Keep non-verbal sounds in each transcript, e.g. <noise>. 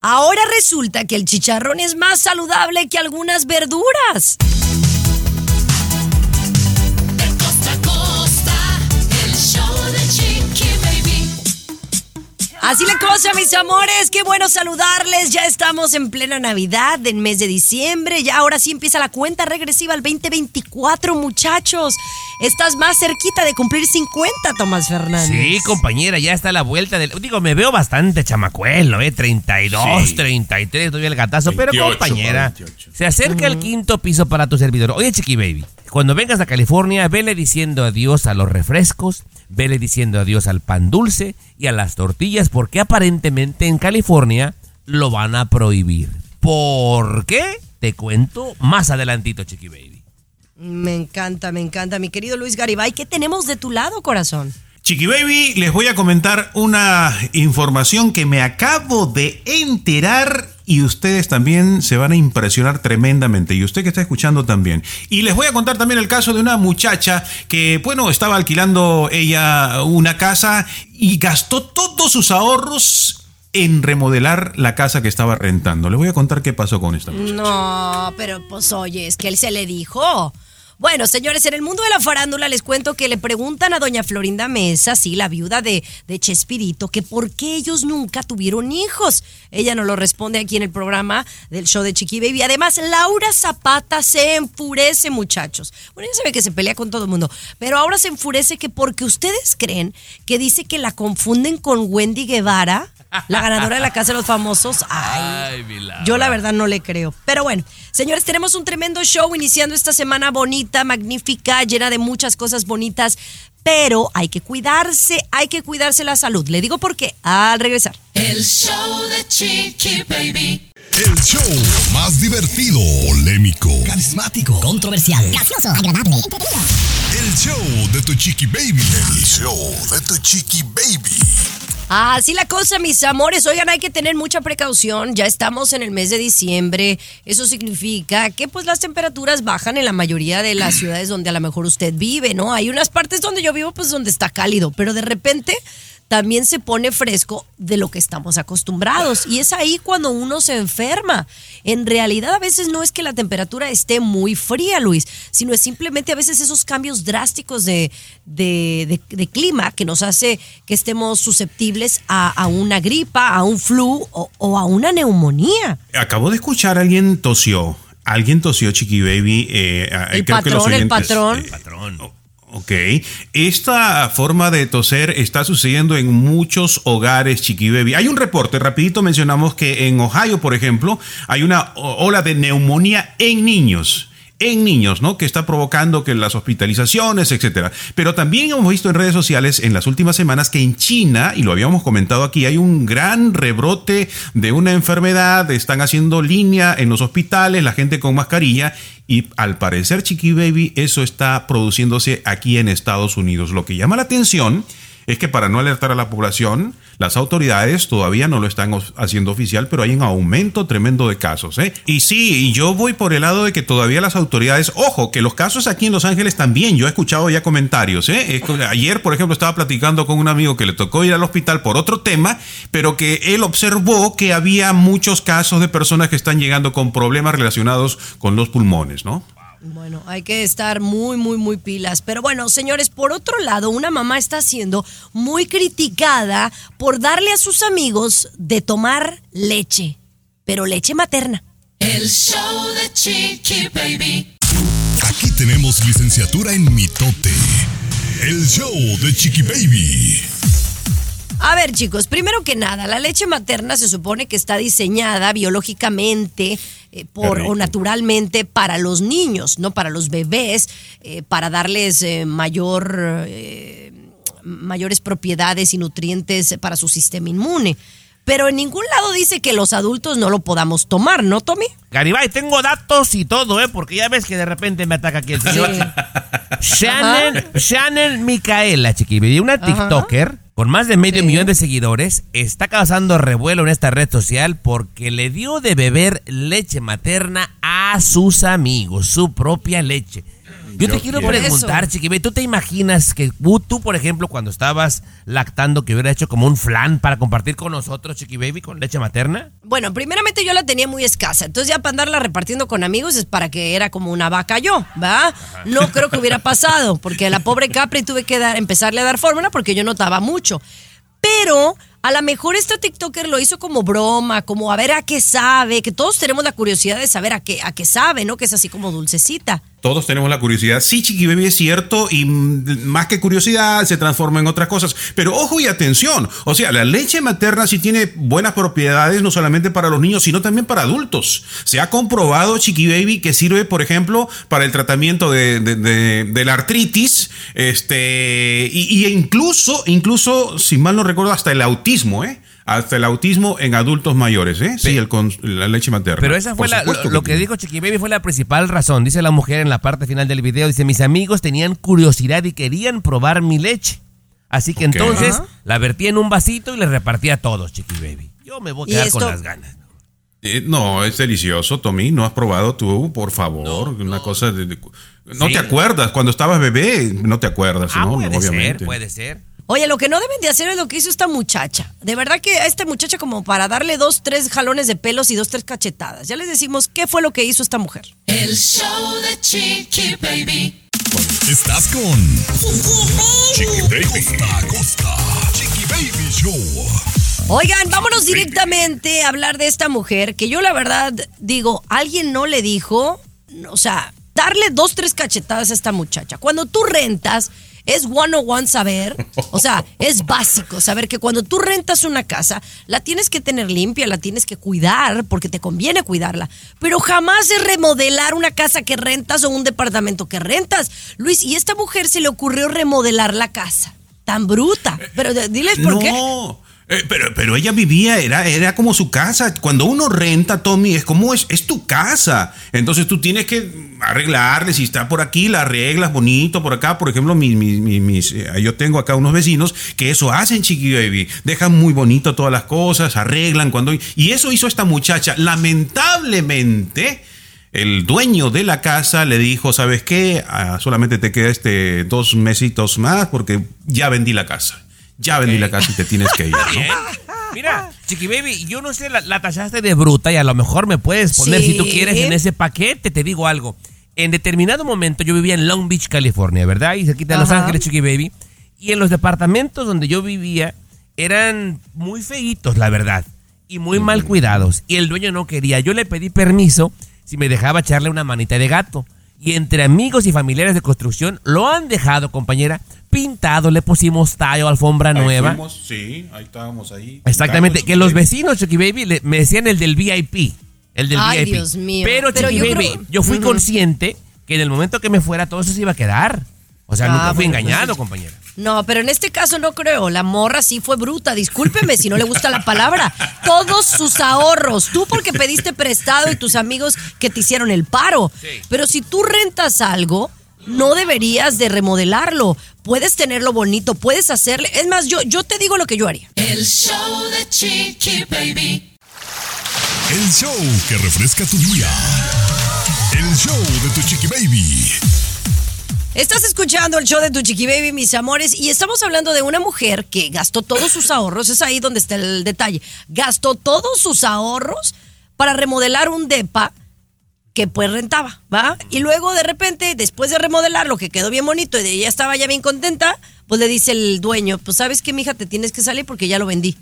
Ahora resulta que el chicharrón es más saludable que algunas verduras. Así la cosa, mis amores. Qué bueno saludarles. Ya estamos en plena Navidad, del mes de diciembre. Ya ahora sí empieza la cuenta regresiva al 2024, muchachos. Estás más cerquita de cumplir 50, Tomás Fernández. Sí, compañera, ya está a la vuelta del. Digo, me veo bastante chamacuelo, ¿eh? 32, Sí. 33, doy el gatazo. pero 28 compañera, para 28. se acerca el quinto piso para tu servidor. Oye, Chiqui Baby, cuando vengas a California, vele diciendo adiós a los refrescos, vele diciendo adiós al pan dulce y a las tortillas, porque aparentemente en California lo van a prohibir. ¿Por qué? Te cuento más adelantito, Chiqui Baby. Me encanta, me encanta. Mi querido Luis Garibay, ¿qué tenemos de tu lado, corazón? Chiqui Baby, les voy a comentar una información que me acabo de enterar y ustedes también se van a impresionar tremendamente y usted que está escuchando también. Y les voy a contar también el caso de una muchacha que, bueno, estaba alquilando ella una casa y gastó todos sus ahorros en remodelar la casa que estaba rentando. Les voy a contar qué pasó con esta muchacha. No, pero pues oye, es que él se le dijo. Bueno, señores, en el mundo de la farándula les cuento que le preguntan a doña Florinda Mesa, sí, la viuda de, de Chespirito, que por qué ellos nunca tuvieron hijos. Ella no lo responde aquí en el programa del show de Chiqui Baby. Además, Laura Zapata se enfurece, muchachos. Bueno, ya sabe que se pelea con todo el mundo, pero ahora se enfurece que porque ustedes creen que dice que la confunden con Wendy Guevara, la ganadora de la Casa de los Famosos. Ay, mi Laura. yo la verdad no le creo. Pero bueno, señores, tenemos un tremendo show iniciando esta semana bonita, magnífica, llena de muchas cosas bonitas. Pero hay que cuidarse, hay que cuidarse la salud. Le digo por qué al regresar. El show de Chiqui Baby. El show más divertido, polémico, Carismático, controversial, gracioso, agradable, entretenido. el show de tu chiqui baby. El show de tu chiqui baby. Así la cosa, mis amores. Oigan, hay que tener mucha precaución. Ya estamos en el mes de diciembre. Eso significa que pues las temperaturas bajan en la mayoría de las ciudades donde a lo mejor usted vive, ¿no? Hay unas partes donde yo vivo pues donde está cálido, pero de repente también se pone fresco de lo que estamos acostumbrados. Y es ahí cuando uno se enferma. En realidad a veces no es que la temperatura esté muy fría, Luis, sino es simplemente a veces esos cambios drásticos de, de- de- de clima que nos hace que estemos susceptibles a, a una gripa, a un flu o, o a una neumonía. Acabo de escuchar a alguien tosió. Alguien tosió, Chiqui Baby. eh, a- El creo que los patrón, el patrón. Ok. Esta forma de toser está sucediendo en muchos hogares, Chiqui Baby. Hay un reporte, rapidito mencionamos que en Ohio, por ejemplo, hay una ola de neumonía en niños. En niños, ¿no? Que está provocando que las hospitalizaciones, etcétera. Pero también hemos visto en redes sociales en las últimas semanas que en China, y lo habíamos comentado aquí, hay un gran rebrote de una enfermedad. Están haciendo línea en los hospitales, la gente con mascarilla. Y al parecer, Chiqui Baby, eso está produciéndose aquí en Estados Unidos. Lo que llama la atención es que para no alertar a la población, las autoridades todavía no lo están haciendo oficial, pero hay un aumento tremendo de casos. ¿eh? Y sí, yo voy por el lado de que todavía las autoridades, ojo, que los casos aquí en Los Ángeles también, yo he escuchado ya comentarios. ¿eh? Ayer, por ejemplo, estaba platicando con un amigo que le tocó ir al hospital por otro tema, pero que él observó que había muchos casos de personas que están llegando con problemas relacionados con los pulmones, ¿no? Bueno, hay que estar muy, muy, muy pilas. Pero bueno, señores, por otro lado, una mamá está siendo muy criticada por darle a sus amigos de tomar leche, pero leche materna. El show de Chiqui Baby. Aquí tenemos licenciatura en mitote. El show de chiqui baby. A ver, chicos, primero que nada, la leche materna se supone que está diseñada biológicamente eh, por, o naturalmente para los niños, no para los bebés, eh, para darles eh, mayor, mayores propiedades y nutrientes para su sistema inmune. Pero en ningún lado dice que los adultos no lo podamos tomar, ¿no, Tommy? Garibay, tengo datos y todo, ¿eh? Porque ya ves que de repente me ataca aquí el señor. Shannon, Shannon Micaela, chiqui, una TikToker con más de medio Sí. millón de seguidores, está causando revuelo en esta red social porque le dio de beber leche materna a sus amigos, su propia leche. Yo, te quiero quiero. preguntar. Chiqui, ¿tú te imaginas que tú, tú, por ejemplo, cuando estabas lactando, que hubiera hecho como un flan para compartir con nosotros, Chiqui Baby, con leche materna? Bueno, primeramente yo la tenía muy escasa, entonces ya para andarla repartiendo con amigos es para que era como una vaca yo, ¿va? No creo que hubiera pasado, porque a la pobre Capri tuve que dar, empezarle a dar fórmula porque yo notaba mucho. Pero a lo mejor esta TikToker lo hizo como broma, como a ver a qué sabe, que todos tenemos la curiosidad de saber a qué, a qué sabe, ¿no? Que es así como dulcecita. Todos tenemos la curiosidad. Sí, Chiqui Baby es cierto y más que curiosidad se transforma en otras cosas. Pero ojo y atención. O sea, la leche materna sí tiene buenas propiedades no solamente para los niños, sino también para adultos. Se ha comprobado, Chiqui Baby, que sirve, por ejemplo, para el tratamiento de- de la artritis. Este, y, y incluso, incluso, si mal no recuerdo, hasta el autismo, ¿eh? Hasta el autismo en adultos mayores, ¿eh? Sí, el con, la leche materna. Pero esa fue la- lo, lo que dijo Chiqui Baby fue la principal razón. Dice la mujer en la parte final del video, dice, mis amigos tenían curiosidad y querían probar mi leche. Así que entonces Ajá. la vertí en un vasito y les repartí a todos, Chiqui Baby. Yo me voy a quedar con las ganas. Eh, no, es delicioso, Tommy. ¿No has probado tú, por favor? Una cosa de... de- no Sí. te acuerdas, cuando estabas bebé, no te acuerdas, Ah, ¿no? puede Obviamente. ser, puede ser. Oye, lo que no deben de hacer es lo que hizo esta muchacha. De verdad que a esta muchacha como para darle dos, tres jalones de pelos y dos, tres cachetadas. Ya les decimos qué fue lo que hizo esta mujer. El show de Chiqui Baby. Estás con Chiqui Baby. Costa a costa. Chiqui Baby Show. Oigan, vámonos directamente a hablar de esta mujer que yo la verdad digo, alguien no le dijo, o sea, darle dos, tres cachetadas a esta muchacha. Cuando tú rentas, es one on one saber, o sea, <laughs> es básico saber que cuando tú rentas una casa, la tienes que tener limpia, la tienes que cuidar, porque te conviene cuidarla. Pero jamás es remodelar una casa que rentas o un departamento que rentas. Luis, y a esta mujer se le ocurrió remodelar la casa. Tan bruta. Pero diles por qué. Eh, pero, pero ella vivía, era, era como su casa. Cuando uno renta, Tommy, es como es, es tu casa. Entonces tú tienes que arreglarle, si está por aquí, la arreglas bonito, por acá, por ejemplo, mis, mis, mis- mis, eh, yo tengo acá unos vecinos que eso hacen, Chiqui Baby. Dejan muy bonito todas las cosas, arreglan cuando... Y eso hizo esta muchacha. Lamentablemente... El dueño de la casa le dijo, ¿sabes qué? Ah, solamente te queda este dos mesitos más porque ya vendí la casa. Ya vendí la casa y te tienes que ir, ¿no? Mira, Chiqui Baby, yo no sé, la, la tachaste de bruta y a lo mejor me puedes poner, si tú quieres, en ese paquete. Te digo algo. En determinado momento yo vivía en Long Beach, California, ¿verdad? Y cerquita de Los. Ángeles, Chiqui Baby. Y en los departamentos donde yo vivía eran muy feitos, la verdad. Y muy mal cuidados. Y el dueño no quería. Yo le pedí permiso si me dejaba echarle una manita de gato. Y entre amigos y familiares de construcción lo han dejado, compañera, pintado, le pusimos tallo, alfombra Ahí nueva. fuimos, sí, ahí estábamos ahí. Exactamente, que los vecinos, Chucky Baby, le- me decían el del VIP. El del Ay, VIP. Dios mío. Pero, Pero Chucky yo Baby, creo- yo fui consciente que en el momento que me fuera todo eso se iba a quedar. O sea, Ah, nunca fui bueno, pues engañado, compañera. No, pero en este caso no creo. La morra sí fue bruta. Discúlpeme si no le gusta la palabra. Todos sus ahorros. Tú porque pediste prestado y tus amigos que te hicieron el paro. Sí. Pero si tú rentas algo, no deberías de remodelarlo. Puedes tenerlo bonito, puedes hacerle. Es más, yo, yo te digo lo que yo haría. El show de Chiqui Baby. El show que refresca tu día. El show de tu Chiqui Baby. Estás escuchando el show de tu chiqui baby, mis amores, y estamos hablando de una mujer que gastó todos sus ahorros, es ahí donde está el detalle, gastó todos sus ahorros para remodelar un depa que pues rentaba, ¿va? Y luego de repente, después de remodelarlo, que quedó bien bonito y ella estaba ya bien contenta, pues le dice el dueño, pues sabes qué, mija, te tienes que salir porque ya lo vendí.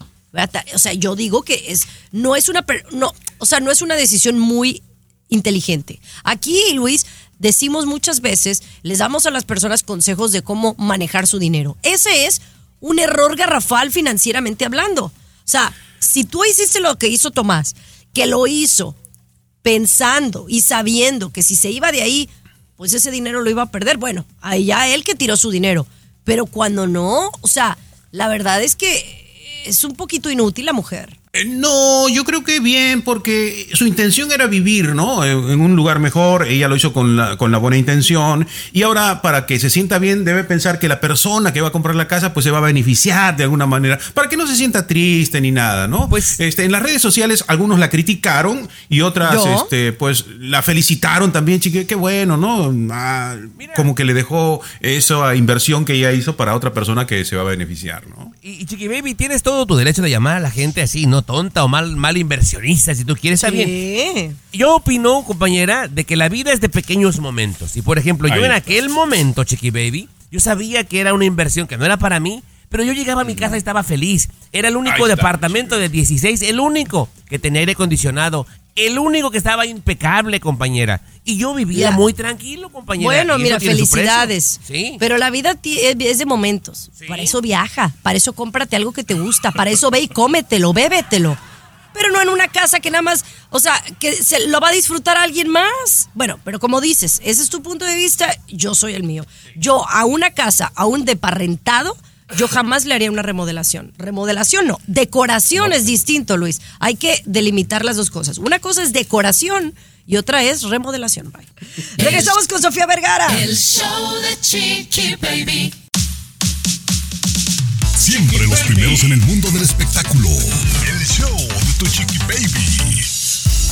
O sea, yo digo que es, no es una, no, o sea, no es una decisión muy inteligente. Aquí, Luis, decimos muchas veces, les damos a las personas consejos de cómo manejar su dinero. Ese es un error garrafal financieramente hablando. O sea, si tú hiciste lo que hizo Tomás, que lo hizo pensando y sabiendo que si se iba de ahí, pues ese dinero lo iba a perder. Bueno, ahí ya él que tiró su dinero. Pero cuando no, o sea, la verdad es que es un poquito inútil la mujer. Eh, No, yo creo que bien, porque su intención era vivir, ¿no? En, en un lugar mejor, ella lo hizo con la, con la buena intención, y ahora para que se sienta bien debe pensar que la persona que va a comprar la casa pues se va a beneficiar de alguna manera, para que no se sienta triste ni nada, ¿no? Pues- este, en las redes sociales algunos la criticaron y otras ¿Yo? este, pues la felicitaron también, chique, qué bueno, ¿no? Ah, como que le dejó esa inversión que ella hizo para otra persona que se va a beneficiar, ¿no? Y, y Chiqui Baby, tienes todo tu derecho de llamar a la gente así, no tonta o mal, mal inversionista, si tú quieres, está bien. Yo opino, compañera, de que la vida es de pequeños momentos. Y por ejemplo, yo Ahí en está. aquel momento, Chiqui Baby, yo sabía que era una inversión que no era para mí, pero yo llegaba a mi casa y estaba feliz. Era el único departamento de 16, el único que tenía aire acondicionado, el único que estaba impecable, compañera. Y yo vivía muy tranquilo, compañera. Bueno, mira, felicidades. Sí. Pero la vida es es de momentos. Sí. Para eso viaja, para eso cómprate algo que te gusta, para eso ve y cómetelo, bébetelo. Pero no en una casa que nada más, o sea, que se lo va a disfrutar alguien más. Bueno, pero como dices, ese es tu punto de vista, yo soy el mío. Yo a una casa, a un deparrentado, yo jamás le haría una remodelación. Remodelación no, decoración es distinto, Luis. Hay que delimitar las dos cosas. Una cosa es decoración y otra es remodelación. Bye. Regresamos con Sofía Vergara. El show de Chiqui Baby. Siempre los primeros en el mundo del espectáculo. El show de tu chiqui baby.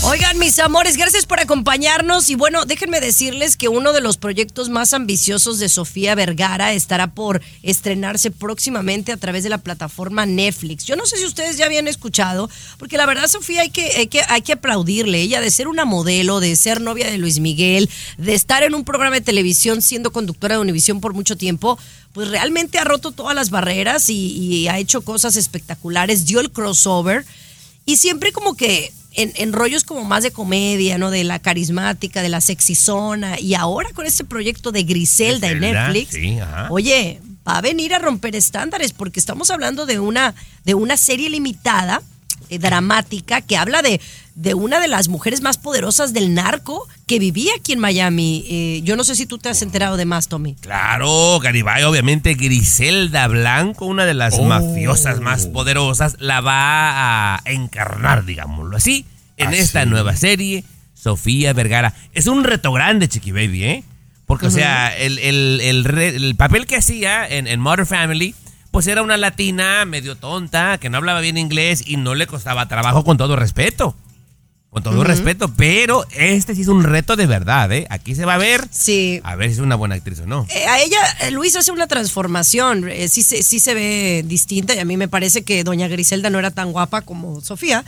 Oigan, mis amores, gracias por acompañarnos. Y bueno, déjenme decirles que uno de los proyectos más ambiciosos de Sofía Vergara estará por estrenarse próximamente a través de la plataforma Netflix. Yo no sé si ustedes ya habían escuchado, porque la verdad, Sofía, hay que, hay que, hay que aplaudirle. Ella de ser una modelo, de ser novia de Luis Miguel, de estar en un programa de televisión siendo conductora de Univisión por mucho tiempo, pues realmente ha roto todas las barreras y, y ha hecho cosas espectaculares. Dio el crossover. Y siempre como que en, en rollos como más de comedia, ¿no? De la carismática, de la sexizona. Y ahora con este proyecto de Griselda en Netflix. sí, ajá. Oye, va a venir a romper estándares porque estamos hablando de una, de una serie limitada, dramática, que habla de, de una de las mujeres más poderosas del narco que vivía aquí en Miami. Eh, yo no sé si tú te has enterado de más, Tommy. Claro, Garibay, obviamente Griselda Blanco, una de las Oh. mafiosas más poderosas, la va a encarnar, digámoslo así, en Ah, esta nueva serie, Sofía Vergara. Es un reto grande, Chiqui Baby, ¿eh? Porque, o sea, el, el- el papel que hacía en, en Modern Family, pues era una latina medio tonta, que no hablaba bien inglés y no le costaba trabajo con todo respeto. Con todo respeto, pero este sí es un reto de verdad, ¿eh? Aquí se va a ver Sí. a ver si es una buena actriz o no. Eh, a ella, eh, Luis hace una transformación, eh, sí, se- sí se ve distinta y a mí me parece que doña Griselda no era tan guapa como Sofía,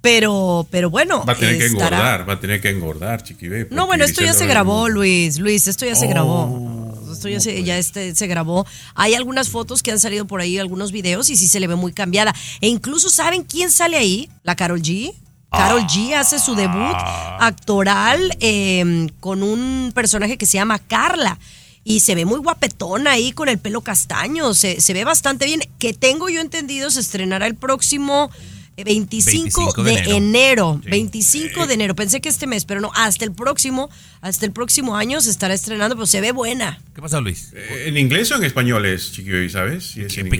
pero, pero bueno. Va a tener que engordar, va a tener que engordar, chiqui baby, No, bueno, esto ya se grabó, Luis, Luis, esto ya se Oh, grabó. Esto ya, se, ya este, se grabó. Hay algunas fotos que han salido por ahí, algunos videos, y sí se le ve muy cambiada. E incluso, ¿saben quién sale ahí? La Carol G. Carol G hace su debut actoral eh, con un personaje que se llama Carla. Y se ve muy guapetona ahí con el pelo castaño. Se, se ve bastante bien. Que tengo yo entendido, se estrenará el próximo 25, 25 de, enero. enero. Sí. 25 de enero. Pensé que este mes, pero no, hasta el próximo, hasta el próximo año se estará estrenando, pero se ve buena. ¿Qué pasó, Luis? Eh, ¿En inglés o en español es, chiqui baby, sabes? Si es en.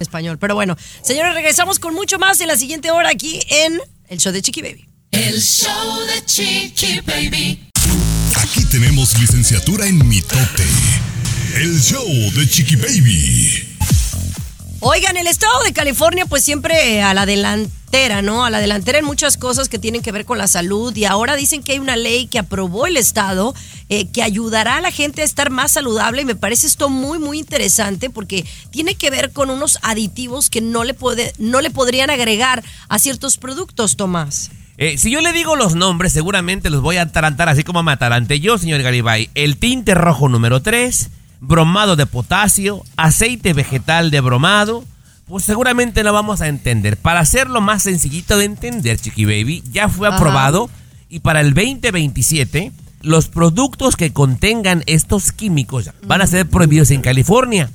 Español. Pero bueno, señores, regresamos con mucho más en la siguiente hora aquí en el show de Chiqui Baby. El show de Chiqui Baby. Aquí tenemos licenciatura en mitote. El show de chiqui baby. Oigan, el estado de California, pues siempre a la delantera, ¿no? A la delantera en muchas cosas que tienen que ver con la salud. Y ahora dicen que hay una ley que aprobó el estado eh, que ayudará a la gente a estar más saludable. Y me parece esto muy, muy interesante porque tiene que ver con unos aditivos que no le, puede, no le podrían agregar a ciertos productos, Tomás. Eh, si yo le digo los nombres, seguramente los voy a atarantar así como me ataranté yo, señor Garibay. El tinte rojo número 3, bromado de potasio, aceite vegetal de bromado. Pues seguramente lo vamos a entender. Para hacerlo más sencillito de entender, Chiqui Baby, ya fue Ajá. aprobado y para el 2027 los productos que contengan estos químicos van a ser prohibidos en California.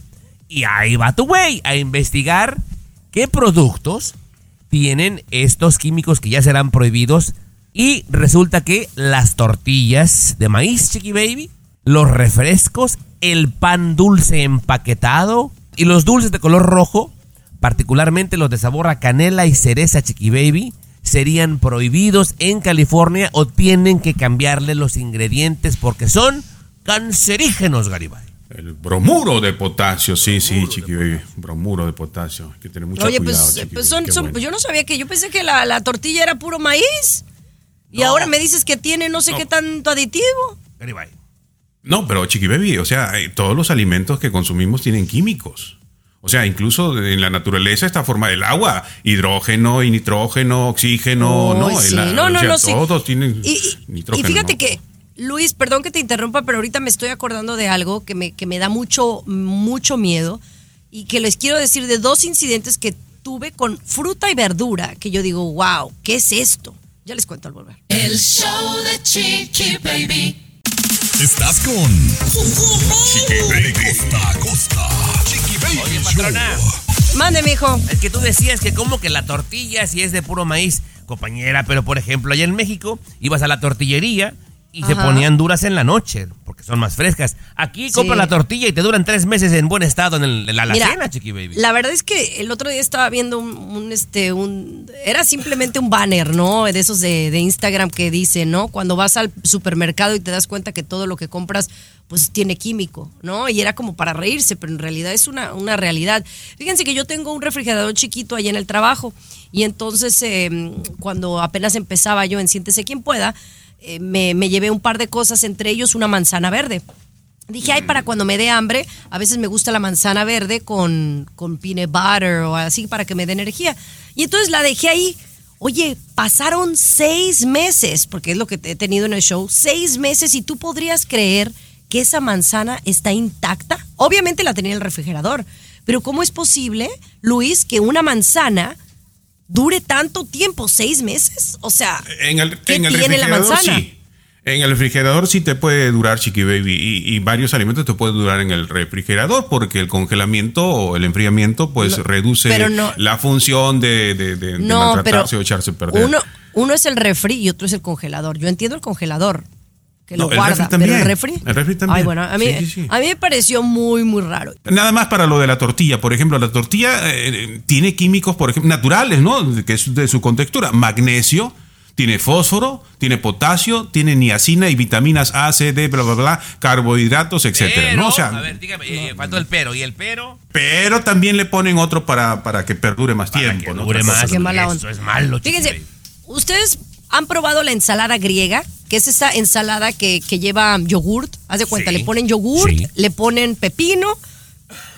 Y ahí va tu güey a investigar qué productos tienen estos químicos que ya serán prohibidos. Y resulta que las tortillas de maíz, Chiqui Baby, los refrescos, el pan dulce empaquetado y los dulces de color rojo particularmente los de sabor a canela y cereza Chiqui Baby, serían prohibidos en California o tienen que cambiarle los ingredientes porque son cancerígenos, Garibay. El bromuro de potasio, sí, sí, chiqui baby. Bromuro de potasio. Hay que tener mucho Oye, cuidado. pues, pues baby, son, qué son- bueno. pues yo no sabía que, yo pensé que la, la tortilla era puro maíz. Y ahora me dices que tiene no sé qué tanto aditivo. Garibay. No, pero chiqui baby, o sea, eh, todos los alimentos que consumimos tienen químicos. O sea, incluso en la naturaleza esta forma del agua, hidrógeno y nitrógeno, oxígeno, no, sí. La- no, no, o sea, no, sí. todos tienen Y, y- nitrógeno. y fíjate ¿no? que, Luis, perdón que te interrumpa, pero ahorita me estoy acordando de algo que me, que me da mucho, mucho miedo y que les quiero decir de dos incidentes que tuve con fruta y verdura, que yo digo, wow, ¿qué es esto? Ya les cuento al volver. El show de Chiqui Baby. Estás con Chiqui Baby. Costa a costa. Chiqui Baby Oye, Show. patrona. Mande, mijo. Es que tú decías que como que la tortilla si es de puro maíz, compañera, pero por ejemplo allá en México ibas a la tortillería y se ponían duras en la noche porque son más frescas. Aquí Sí. compras la tortilla y te duran tres meses en buen estado en, el- en la Mira, alacena, chiqui baby. La verdad es que el otro día estaba viendo un, un, este, un, era simplemente un banner, ¿no? De esos de, de Instagram que dice, ¿no? Cuando vas al supermercado y te das cuenta que todo lo que compras, pues tiene químico, ¿no? Y era como para reírse, pero en realidad es una, una realidad. Fíjense que yo tengo un refrigerador chiquito allá en el trabajo y entonces eh, cuando apenas empezaba yo en Siéntese quien pueda, eh, me, me llevé un par de cosas, entre ellos una manzana verde. Dije, ay, para cuando me dé hambre, a veces me gusta la manzana verde con, con peanut butter o así para que me dé energía. Y entonces la dejé ahí. Oye, pasaron seis meses, porque es lo que he tenido en el show, seis meses y tú podrías creer que esa manzana está intacta. Obviamente la tenía en el refrigerador, pero ¿cómo es posible, Luis, que una manzana dure tanto tiempo, seis meses? O sea, En el, ¿qué en el tiene la refrigerador manzana? sí. En el refrigerador sí te puede durar Chiqui Baby y, y varios alimentos te pueden durar en el refrigerador porque el congelamiento o el enfriamiento pues No, reduce pero no- la función de, de, de- de No, pero maltratarse o echarse a perder. uno, uno es el refri y otro es el congelador. Yo entiendo el congelador, que No, lo el guarda, refri pero también. el refri. El refri también. Ay, bueno, a mí, Sí, sí, sí. a mí me pareció muy, muy raro. Nada más para lo de la tortilla. Por ejemplo, la tortilla eh, tiene químicos, por ejemplo, naturales, ¿no? Que es de su contextura. Magnesio, tiene fósforo, tiene potasio, tiene niacina y vitaminas A, C, D, bla, bla, bla, carbohidratos, etcétera, Pero, ¿no? O sea, a ver, dígame, eh, faltó el pero. ¿Y el pero? pero también le ponen otro para, para que perdure más Para tiempo, que ¿no? dure más. cosa. Qué mala Eso es malo, Fíjense. ¿ustedes han probado la ensalada griega? Que es esa ensalada que, que lleva yogurt. Haz de cuenta, Sí. le ponen yogurt, Sí. le ponen pepino,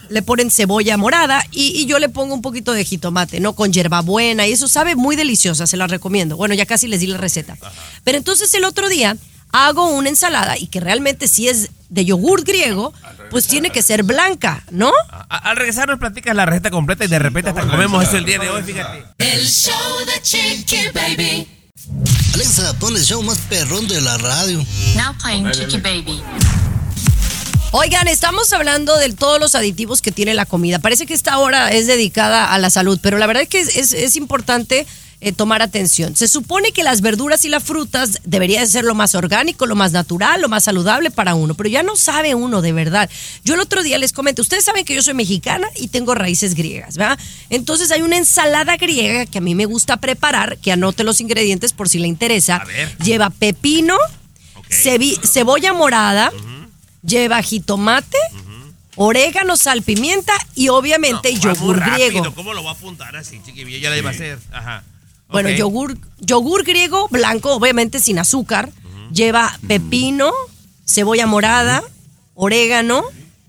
le ponen cebolla morada y, y yo le pongo un poquito de jitomate, ¿no? Con hierbabuena y eso sabe muy deliciosa, se la recomiendo. Bueno, ya casi les di la receta. Pero entonces el otro día hago una ensalada y que realmente si es de yogurt griego, pues tiene que ser blanca, ¿no? A- al regresar nos platicas la receta completa y de repente hasta comemos eso el día de hoy, fíjate. El show de Chiqui Baby. Alexa, pon el show más perrón de la radio. Now playing Chiqui Baby. Oigan, estamos hablando de todos los aditivos que tiene la comida. Parece que esta hora es dedicada a la salud, pero la verdad es que es, es- es importante eh, tomar atención. Se supone que las verduras y las frutas debería de ser lo más orgánico, lo más natural, lo más saludable para uno, pero ya no sabe uno de verdad. Yo el otro día les comento, ustedes saben que yo soy mexicana y tengo raíces griegas, ¿verdad? Entonces hay una ensalada griega que a mí me gusta preparar, que anote los ingredientes por si le interesa. A ver. Lleva pepino, cebi- cebolla morada, lleva jitomate, orégano, sal, pimienta y obviamente yogur griego. ¿Cómo lo va a apuntar así, chiqui? Ya la iba a hacer. Ajá. Bueno, yogur, yogur griego blanco, obviamente sin azúcar. Lleva pepino, cebolla morada, orégano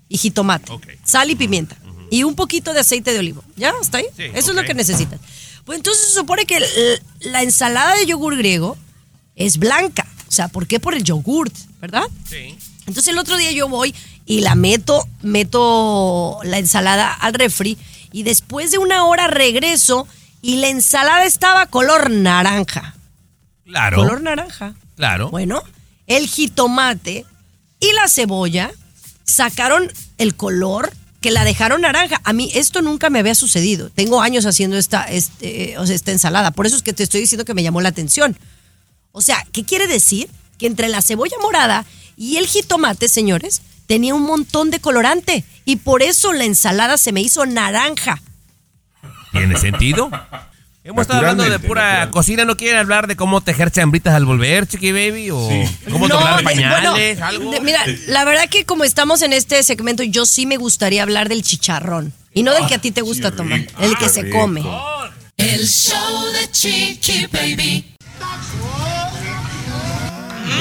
y jitomate. Ok. Sal y pimienta. Y un poquito de aceite de olivo. ¿Ya? ¿Está ahí? Sí, Eso es lo que necesitas. Pues entonces se supone que la ensalada de yogur griego es blanca. O sea, ¿por qué? Por el yogurt, ¿verdad? Sí. Entonces el otro día yo voy y la meto, meto la ensalada al refri y después de una hora regreso y la ensalada estaba color naranja. Claro. Color naranja. Claro. Bueno, el jitomate y la cebolla sacaron el color que la dejaron naranja. A mí esto nunca me había sucedido. Tengo años haciendo esta, este, o sea, esta ensalada. Por eso es que te estoy diciendo que me llamó la atención. O sea, ¿qué quiere decir? Que entre la cebolla morada y el jitomate, señores, tenía un montón de colorante. Y por eso la ensalada se me hizo naranja. ¿Tiene sentido? Hemos estado hablando de pura natural. cocina, ¿no quieren hablar de cómo tejer chambritas al volver, chiqui baby? ¿O cómo No, doblar pañales? bueno, algo? de- mira, la verdad que como estamos en este segmento, yo sí me gustaría hablar del chicharrón. Y no del que a ti te gusta tomar, el que se come. El show de Chiqui Baby.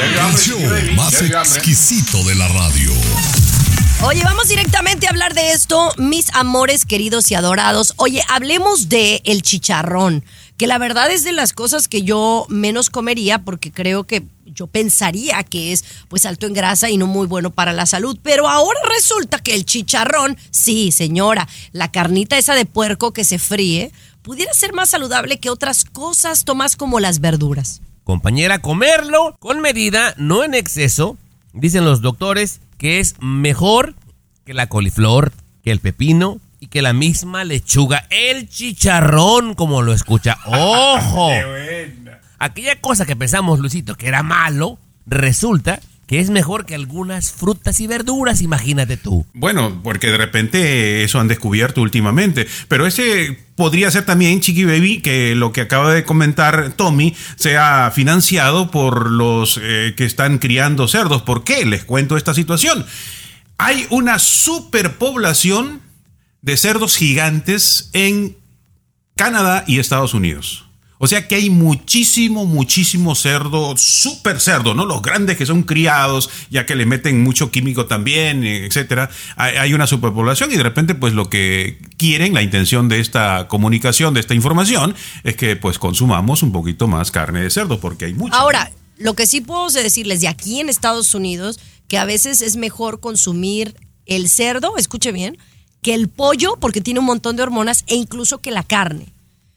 El show más exquisito de la radio. Oye, vamos directamente a hablar de esto, mis amores queridos y adorados. Oye, hablemos de el chicharrón, que la verdad es de las cosas que yo menos comería porque creo que yo pensaría que es pues alto en grasa y no muy bueno para la salud, pero ahora resulta que el chicharrón, sí, señora, la carnita esa de puerco que se fríe, pudiera ser más saludable que otras cosas, Tomás, como las verduras. Compañera, comerlo con medida, no en exceso. Dicen los doctores que es mejor que la coliflor, que el pepino y que la misma lechuga. El chicharrón, como lo escucha. <laughs> ¡Ojo! Aquella cosa que pensamos, Luisito, que era malo, resulta que es mejor que algunas frutas y verduras, imagínate tú. Bueno, porque de repente eso han descubierto últimamente. Pero ese podría ser también, Chiqui Baby, que lo que acaba de comentar Tommy sea financiado por los eh, que están criando cerdos. ¿Por qué? Les cuento esta situación. Hay una superpoblación de cerdos gigantes en Canadá y Estados Unidos. O sea que hay muchísimo, muchísimo cerdo, super cerdo, ¿no? Los grandes que son criados, ya que le meten mucho químico también, etcétera. Hay, hay una superpoblación y de repente, pues lo que quieren, la intención de esta comunicación, de esta información, es que pues consumamos un poquito más carne de cerdo, porque hay mucha. Ahora, lo que sí puedo decirles de aquí en Estados Unidos, que a veces es mejor consumir el cerdo, escuche bien, que el pollo, porque tiene un montón de hormonas, e incluso que la carne.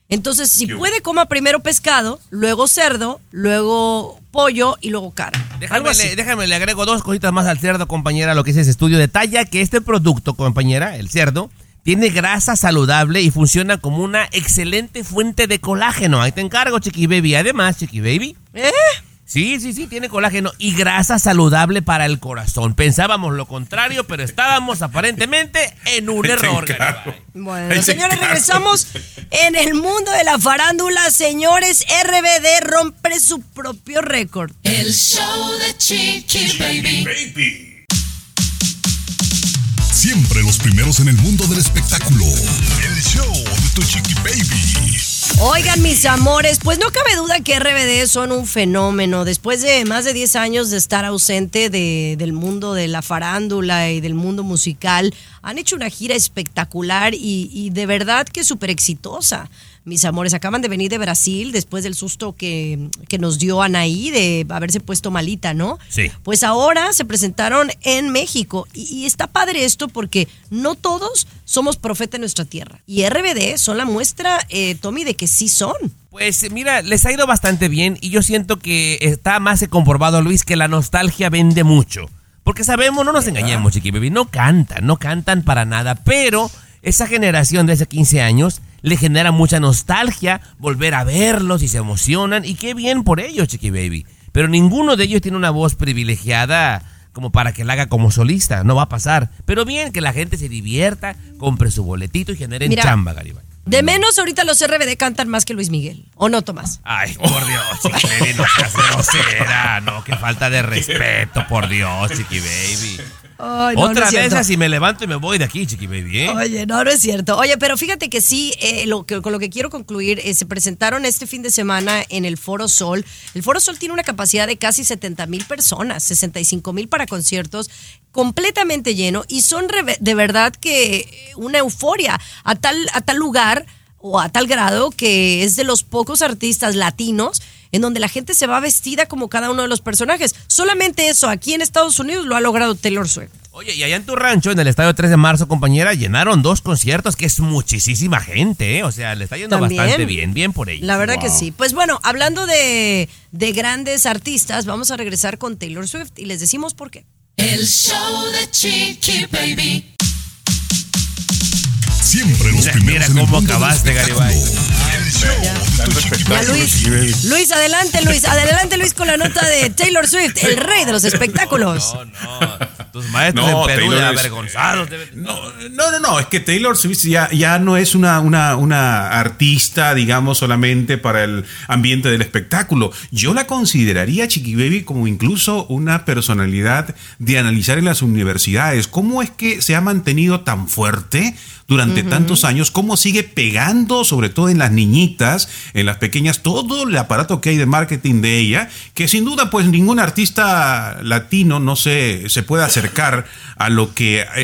Entonces, si puede, coma primero pescado, luego cerdo, luego pollo y luego carne. Déjame, le, déjame, le agrego dos cositas más al cerdo, compañera, lo que es ese estudio. Detalla que este producto, compañera, el cerdo, tiene grasa saludable y funciona como una excelente fuente de colágeno. Ahí te encargo, Chiqui Baby. Además, Chiqui Baby. ¿Eh? Sí, sí, sí, tiene colágeno y grasa saludable para el corazón. Pensábamos lo contrario, pero estábamos aparentemente en un error. Bueno, señores, regresamos en el mundo de la farándula. Señores, RBD rompe su propio récord. El show de Chiqui Baby. Siempre los primeros en el mundo del espectáculo. El show de tu chiqui baby. Oigan, mis amores, pues no cabe duda que RBD son un fenómeno. Después de más de 10 años de estar ausente de- del mundo de la farándula y del mundo musical, han hecho una gira espectacular y, y de verdad que súper exitosa. Mis amores, acaban de venir de Brasil después del susto que, que nos dio Anaí de haberse puesto malita, ¿no? Sí. Pues ahora se presentaron en México y, y está padre esto porque no todos somos profeta en nuestra tierra. Y RBD son la muestra, eh, Tommy, de que sí son. Pues mira, les ha ido bastante bien y yo siento que está más comprobado, Luis, que la nostalgia vende mucho. Porque sabemos, no nos engañemos, Chiqui Baby, no cantan, no cantan para nada, pero esa generación de hace 15 años le genera mucha nostalgia volver a verlos y se emocionan y qué bien por ellos, Chiqui Baby. Pero ninguno de ellos tiene una voz privilegiada como para que la haga como solista, no va a pasar. Pero bien, que la gente se divierta, compre su boletito y generen Mira. chamba, Garibay. De menos ahorita los RBD cantan más que Luis Miguel. ¿O no, Tomás? Ay, por Dios, Chiqui Baby, no seas grosera, no, qué falta de respeto, por Dios, Chiqui Baby. No, Otra vez así me levanto y me voy de aquí, Chiqui Baby, ¿eh? Oye, no, no es cierto. Oye, pero fíjate que sí, eh, lo que, con lo que quiero concluir, eh, se presentaron este fin de semana en el Foro Sol. El Foro Sol tiene una capacidad de casi 70 mil personas, 65 mil para conciertos, completamente lleno y son de verdad que eh, una euforia a tal, a tal lugar o a tal grado que es de los pocos artistas latinos en donde la gente se va vestida como cada uno de los personajes. Solamente eso aquí en Estados Unidos lo ha logrado Taylor Swift. Oye, y allá en tu rancho, en el estadio 3 de marzo, compañera, llenaron dos conciertos, que es muchísima gente, ¿eh? O sea, le está yendo También. bastante bien, bien por ellos. La verdad que sí. Pues bueno, hablando de, de grandes artistas, vamos a regresar con Taylor Swift y les decimos por qué. El show de Chiqui Baby. Siempre los Mira, primeros mira en el cómo mundo acabaste, espectáculo. Ya. Luis, Luis, adelante, Luis, adelante, Luis, con la nota de Taylor Swift, el rey de los espectáculos. <laughs> No, no, Tus maestros No, en Perú Taylor es- avergonzados. deben- No, no, no, no, es que Taylor Swift ya, ya no es una, una, una artista, digamos, solamente para el ambiente del espectáculo. Yo la consideraría, Chiqui Baby, como incluso una personalidad de analizar en las universidades. ¿Cómo es que se ha mantenido tan fuerte durante tantos años? ¿Cómo sigue pegando, sobre todo en las niñitas, en las pequeñas, todo el aparato que hay de marketing de ella? Que sin duda, pues ningún artista latino no se, se puede acercar a lo que eh,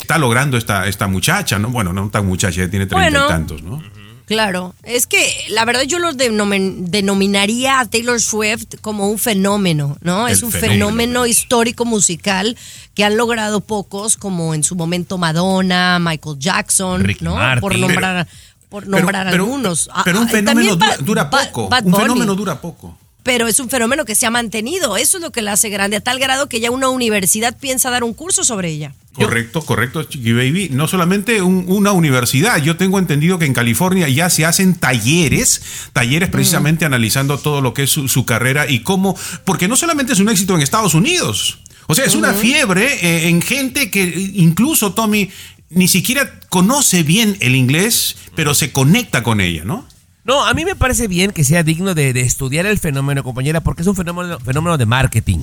Está logrando esta, esta muchacha, ¿no? Bueno, no tan muchacha, ya tiene treinta Bueno. y tantos, ¿no? Claro, es que la verdad yo lo denomin- denominaría a Taylor Swift como un fenómeno, ¿no? El es un fenómeno. fenómeno histórico musical que han logrado pocos, como en su momento Madonna, Michael Jackson, ¿no? Martin. Por nombrar, por nombrar pero, algunos. Pero un ah, fenómeno dura, dura poco. Bad un fenómeno dura poco. Pero es un fenómeno que se ha mantenido. Eso es lo que la hace grande, a tal grado que ya una universidad piensa dar un curso sobre ella. Correcto, correcto, Chiqui Baby. No solamente un- una universidad, yo tengo entendido que en California ya se hacen talleres, talleres precisamente analizando todo lo que es su, su carrera y cómo, porque no solamente es un éxito en Estados Unidos, o sea, es una fiebre eh, en gente que incluso, Tommy, ni siquiera conoce bien el inglés, pero se conecta con ella, ¿no? No, a mí me parece bien que sea digno de, de estudiar el fenómeno, compañera, porque es un fenómeno, fenómeno de marketing.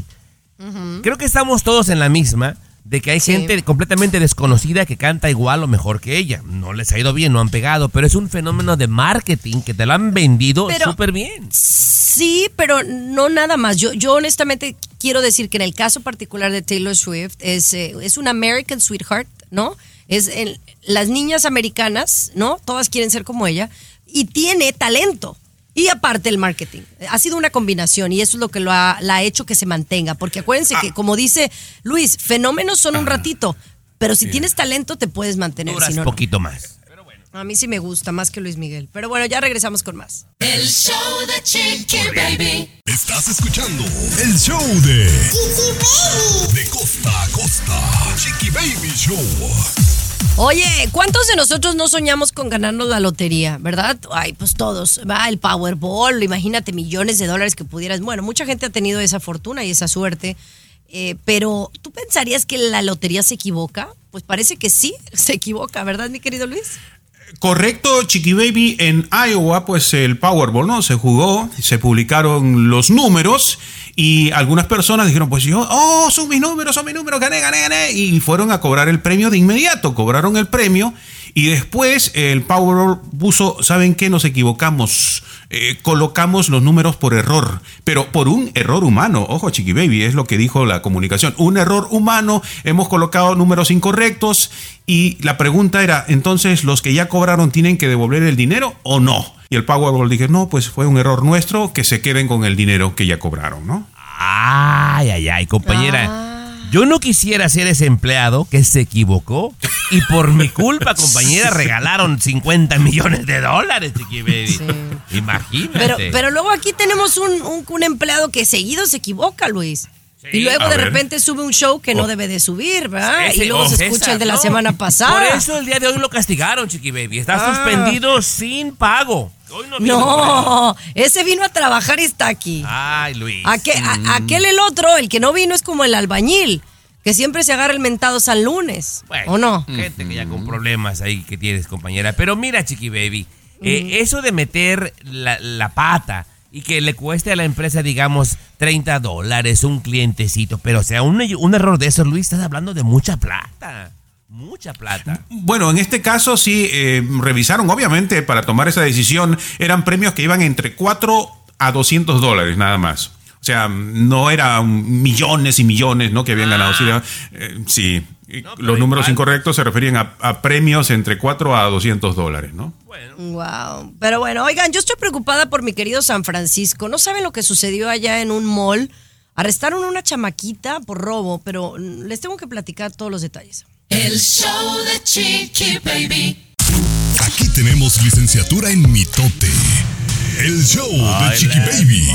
Creo que estamos todos en la misma de que hay Sí. gente completamente desconocida que canta igual o mejor que ella. No les ha ido bien, no han pegado, pero es un fenómeno de marketing que te lo han vendido súper bien. Sí, pero no nada más. Yo, yo honestamente quiero decir que en el caso particular de Taylor Swift es, eh, es una American Sweetheart, ¿no? Es el- las niñas americanas, ¿no? Todas quieren ser como ella y tiene talento. Y aparte el marketing. Ha sido una combinación y eso es lo que lo ha, la ha hecho que se mantenga. Porque acuérdense Ah. que, como dice Luis, fenómenos son un ratito, pero si tienes talento te puedes mantener. Duras si no, no. poquito más. A mí sí me gusta más que Luis Miguel. Pero bueno, ya regresamos con más. El show de Chiqui Baby. Estás escuchando el show de De costa a costa. Chiqui Baby Show. Oye, ¿cuántos de nosotros no soñamos con ganarnos la lotería, verdad? Ay, pues todos. Va el Powerball, imagínate millones de dólares que pudieras. Bueno, mucha gente ha tenido esa fortuna y esa suerte. eh, pero, ¿tú pensarías que la lotería se equivoca? Pues parece que sí, <laughs> se equivoca, ¿verdad, mi querido Luis? Correcto, Chiqui Baby, en Iowa, pues el Powerball, ¿no? Se jugó, se publicaron los números y algunas personas dijeron, pues yo, oh, son mis números, son mis números, gané, gané, gané. Y fueron a cobrar el premio de inmediato, cobraron el premio y después el Powerball puso, ¿saben qué? Nos equivocamos. Eh, colocamos los números por error, pero por un error humano. Ojo, Chiqui Baby, es lo que dijo la comunicación. Un error humano, hemos colocado números incorrectos y la pregunta era, entonces, ¿los que ya cobraron tienen que devolver el dinero o no? Y el Powerball dije, no, pues fue un error nuestro, que se queden con el dinero que ya cobraron, ¿no? Ay, ay, ay, compañera. Ah. Yo no quisiera ser ese empleado que se equivocó y por mi culpa, <laughs> compañera, regalaron 50 millones de dólares, Chiqui Baby. Imagínate. Pero, pero luego aquí tenemos un, un- un empleado que seguido se equivoca, Luis. y luego a de ver. repente sube un show que no Oh. debe de subir, ¿verdad? Ese- y luego oh, se César, escucha el de la no. semana pasada. Por eso el día de hoy lo castigaron, Chiqui Baby. Está Ah. suspendido sin pago. Hoy no vino. No, ese vino a trabajar y está aquí. Ay, Luis. Aquel, a- aquel el otro, el que no vino es como el albañil, que siempre se agarra el mentado San Lunes. Bueno, ¿O no? Gente que ya con problemas ahí que tienes, compañera. Pero mira, Chiqui Baby, eh, eso de meter la, la pata y que le cueste a la empresa, digamos, 30 dólares, un clientecito, pero o sea, un, un error de eso, Luis, estás hablando de mucha plata. Mucha plata. Bueno, en este caso sí eh, revisaron, obviamente, para tomar esa decisión, eran premios que iban entre 4 a 200 dólares nada más. O sea, no eran millones y millones, ¿no? Que habían ganado. Sí, eh, sí. No, los números igual. incorrectos se referían a, a premios entre 4 a 200 dólares, ¿no? Wow. Pero bueno, oigan, yo estoy preocupada por mi querido San Francisco. ¿No saben lo que sucedió allá en un mall? Arrestaron a una chamaquita por robo, pero les tengo que platicar todos los detalles. El show de Chiqui Baby. Aquí tenemos licenciatura en mitote. El show de Chiqui Baby.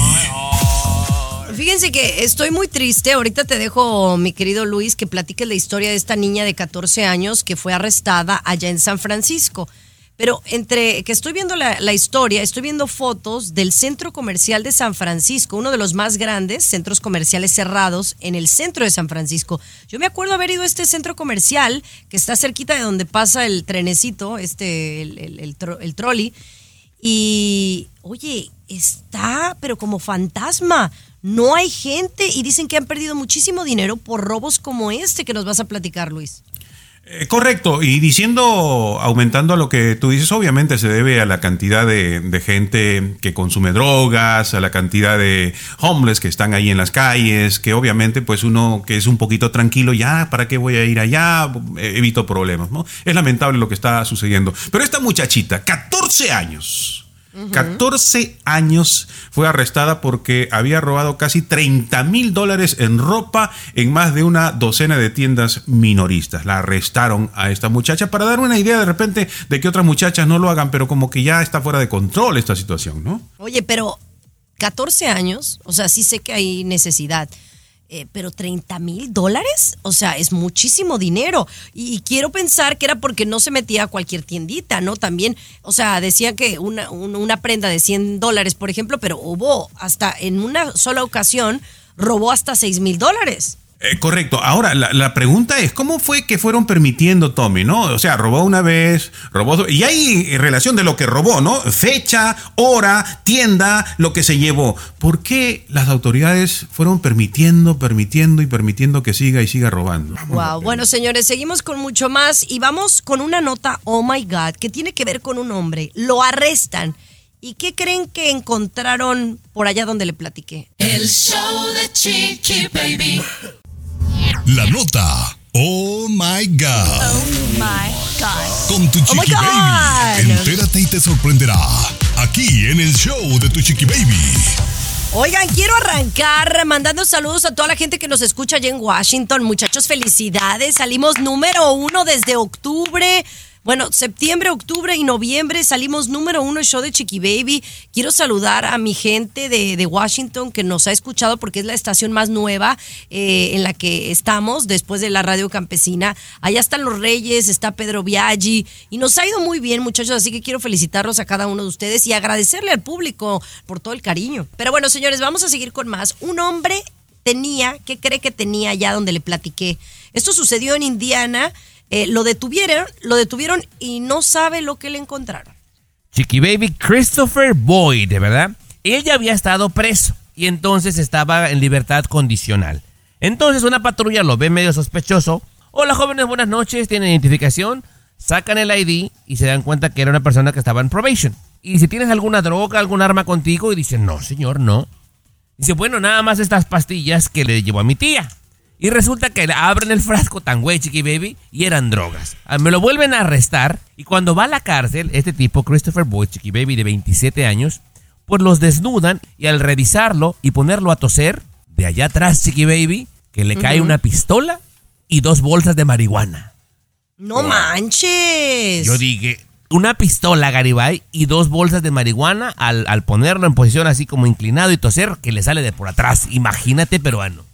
Fíjense que estoy muy triste. Ahorita te dejo, mi querido Luis, que platiques la historia de esta niña de 14 años que fue arrestada allá en San Francisco. Pero entre que estoy viendo la, historia, estoy viendo fotos del centro comercial de San Francisco, uno de los más grandes centros comerciales cerrados en el centro de San Francisco. Yo me acuerdo haber ido a este centro comercial que está cerquita de donde pasa el trenecito, este, el, el trolley. Y, oye, está, pero como fantasma. No hay gente y dicen que han perdido muchísimo dinero por robos como este que nos vas a platicar, Luis. Eh, correcto, y diciendo, aumentando a lo que tú dices, obviamente se debe a la cantidad de, de gente que consume drogas, a la cantidad de homeless que están ahí en las calles, que obviamente pues uno que es un poquito tranquilo, ya, ¿para qué voy a ir allá? Evito problemas, ¿no? Es lamentable lo que está sucediendo. Pero esta muchachita, 14 años. 14 años fue arrestada porque había robado casi 30 mil dólares en ropa en más de una docena de tiendas minoristas. La arrestaron a esta muchacha para dar una idea de repente de que otras muchachas no lo hagan, pero como que ya está fuera de control esta situación, ¿no? Oye, pero 14 años, o sea, sí sé que hay necesidad, eh, pero 30 mil dólares, o sea, es muchísimo dinero. Y, y quiero pensar que era porque no se metía a cualquier tiendita, ¿no? También, o sea, decía que una, un- una prenda de 100 dólares, por ejemplo, pero hubo hasta en una sola ocasión, robó hasta 6 mil dólares. Eh, correcto. Ahora, la, la pregunta es, ¿cómo fue que fueron permitiendo Tommy, no? O sea, robó una vez, robó dos, y hay relación de lo que robó, ¿no? Fecha, hora, tienda, lo que se llevó. ¿Por qué las autoridades fueron permitiendo, permitiendo y permitiendo que siga y siga robando? Wow, bueno señores, seguimos con mucho más y vamos con una nota, oh my God, que tiene que ver con un hombre. Lo arrestan. ¿Y qué creen que encontraron por allá donde le platiqué? El show de Chiqui Baby. La nota. Oh my God. my God. Con tu Oh chiqui baby. Entérate y te sorprenderá. Aquí en el show de tu chiqui baby. Oigan, quiero arrancar mandando saludos a toda la gente que nos escucha allá en Washington. Muchachos, felicidades. Salimos número uno desde octubre. Bueno, septiembre, octubre y noviembre salimos número uno show de Chiqui Baby. Quiero saludar a mi gente de, de Washington que nos ha escuchado porque es la estación más nueva eh, en la que estamos después de la radio campesina. Allá están los Reyes, está Pedro Biaggi y nos ha ido muy bien, muchachos. Así que quiero felicitarlos a cada uno de ustedes y agradecerle al público por todo el cariño. Pero bueno, señores, vamos a seguir con más. Un hombre tenía, ¿qué cree que tenía allá donde le platiqué? Esto sucedió en Indiana. Eh, lo detuvieron, lo detuvieron y no sabe lo que le encontraron. Chiqui Baby Christopher Boyd, ¿verdad? Él ya había estado preso y entonces estaba en libertad condicional. Entonces una patrulla lo ve medio sospechoso. Hola jóvenes, buenas noches, tienen identificación. Sacan el ID y se dan cuenta que era una persona que estaba en probation. Y si tienes alguna droga, algún arma contigo, y dicen, no señor, no. Dice, bueno, nada más estas pastillas que le llevó a mi tía. Y resulta que le abren el frasco tan güey, chiqui baby, y eran drogas. Ah, Me lo vuelven a arrestar. Y cuando va a la cárcel, este tipo, Christopher Boyd, chiqui baby, de 27 años, pues los desnudan y al revisarlo y ponerlo a toser, de allá atrás, chiqui baby, que le cae una pistola y dos bolsas de marihuana. No manches. Yo dije, una pistola, Garibay, y dos bolsas de marihuana al, al ponerlo en posición así como inclinado y toser, que le sale de por atrás. Imagínate, peruano.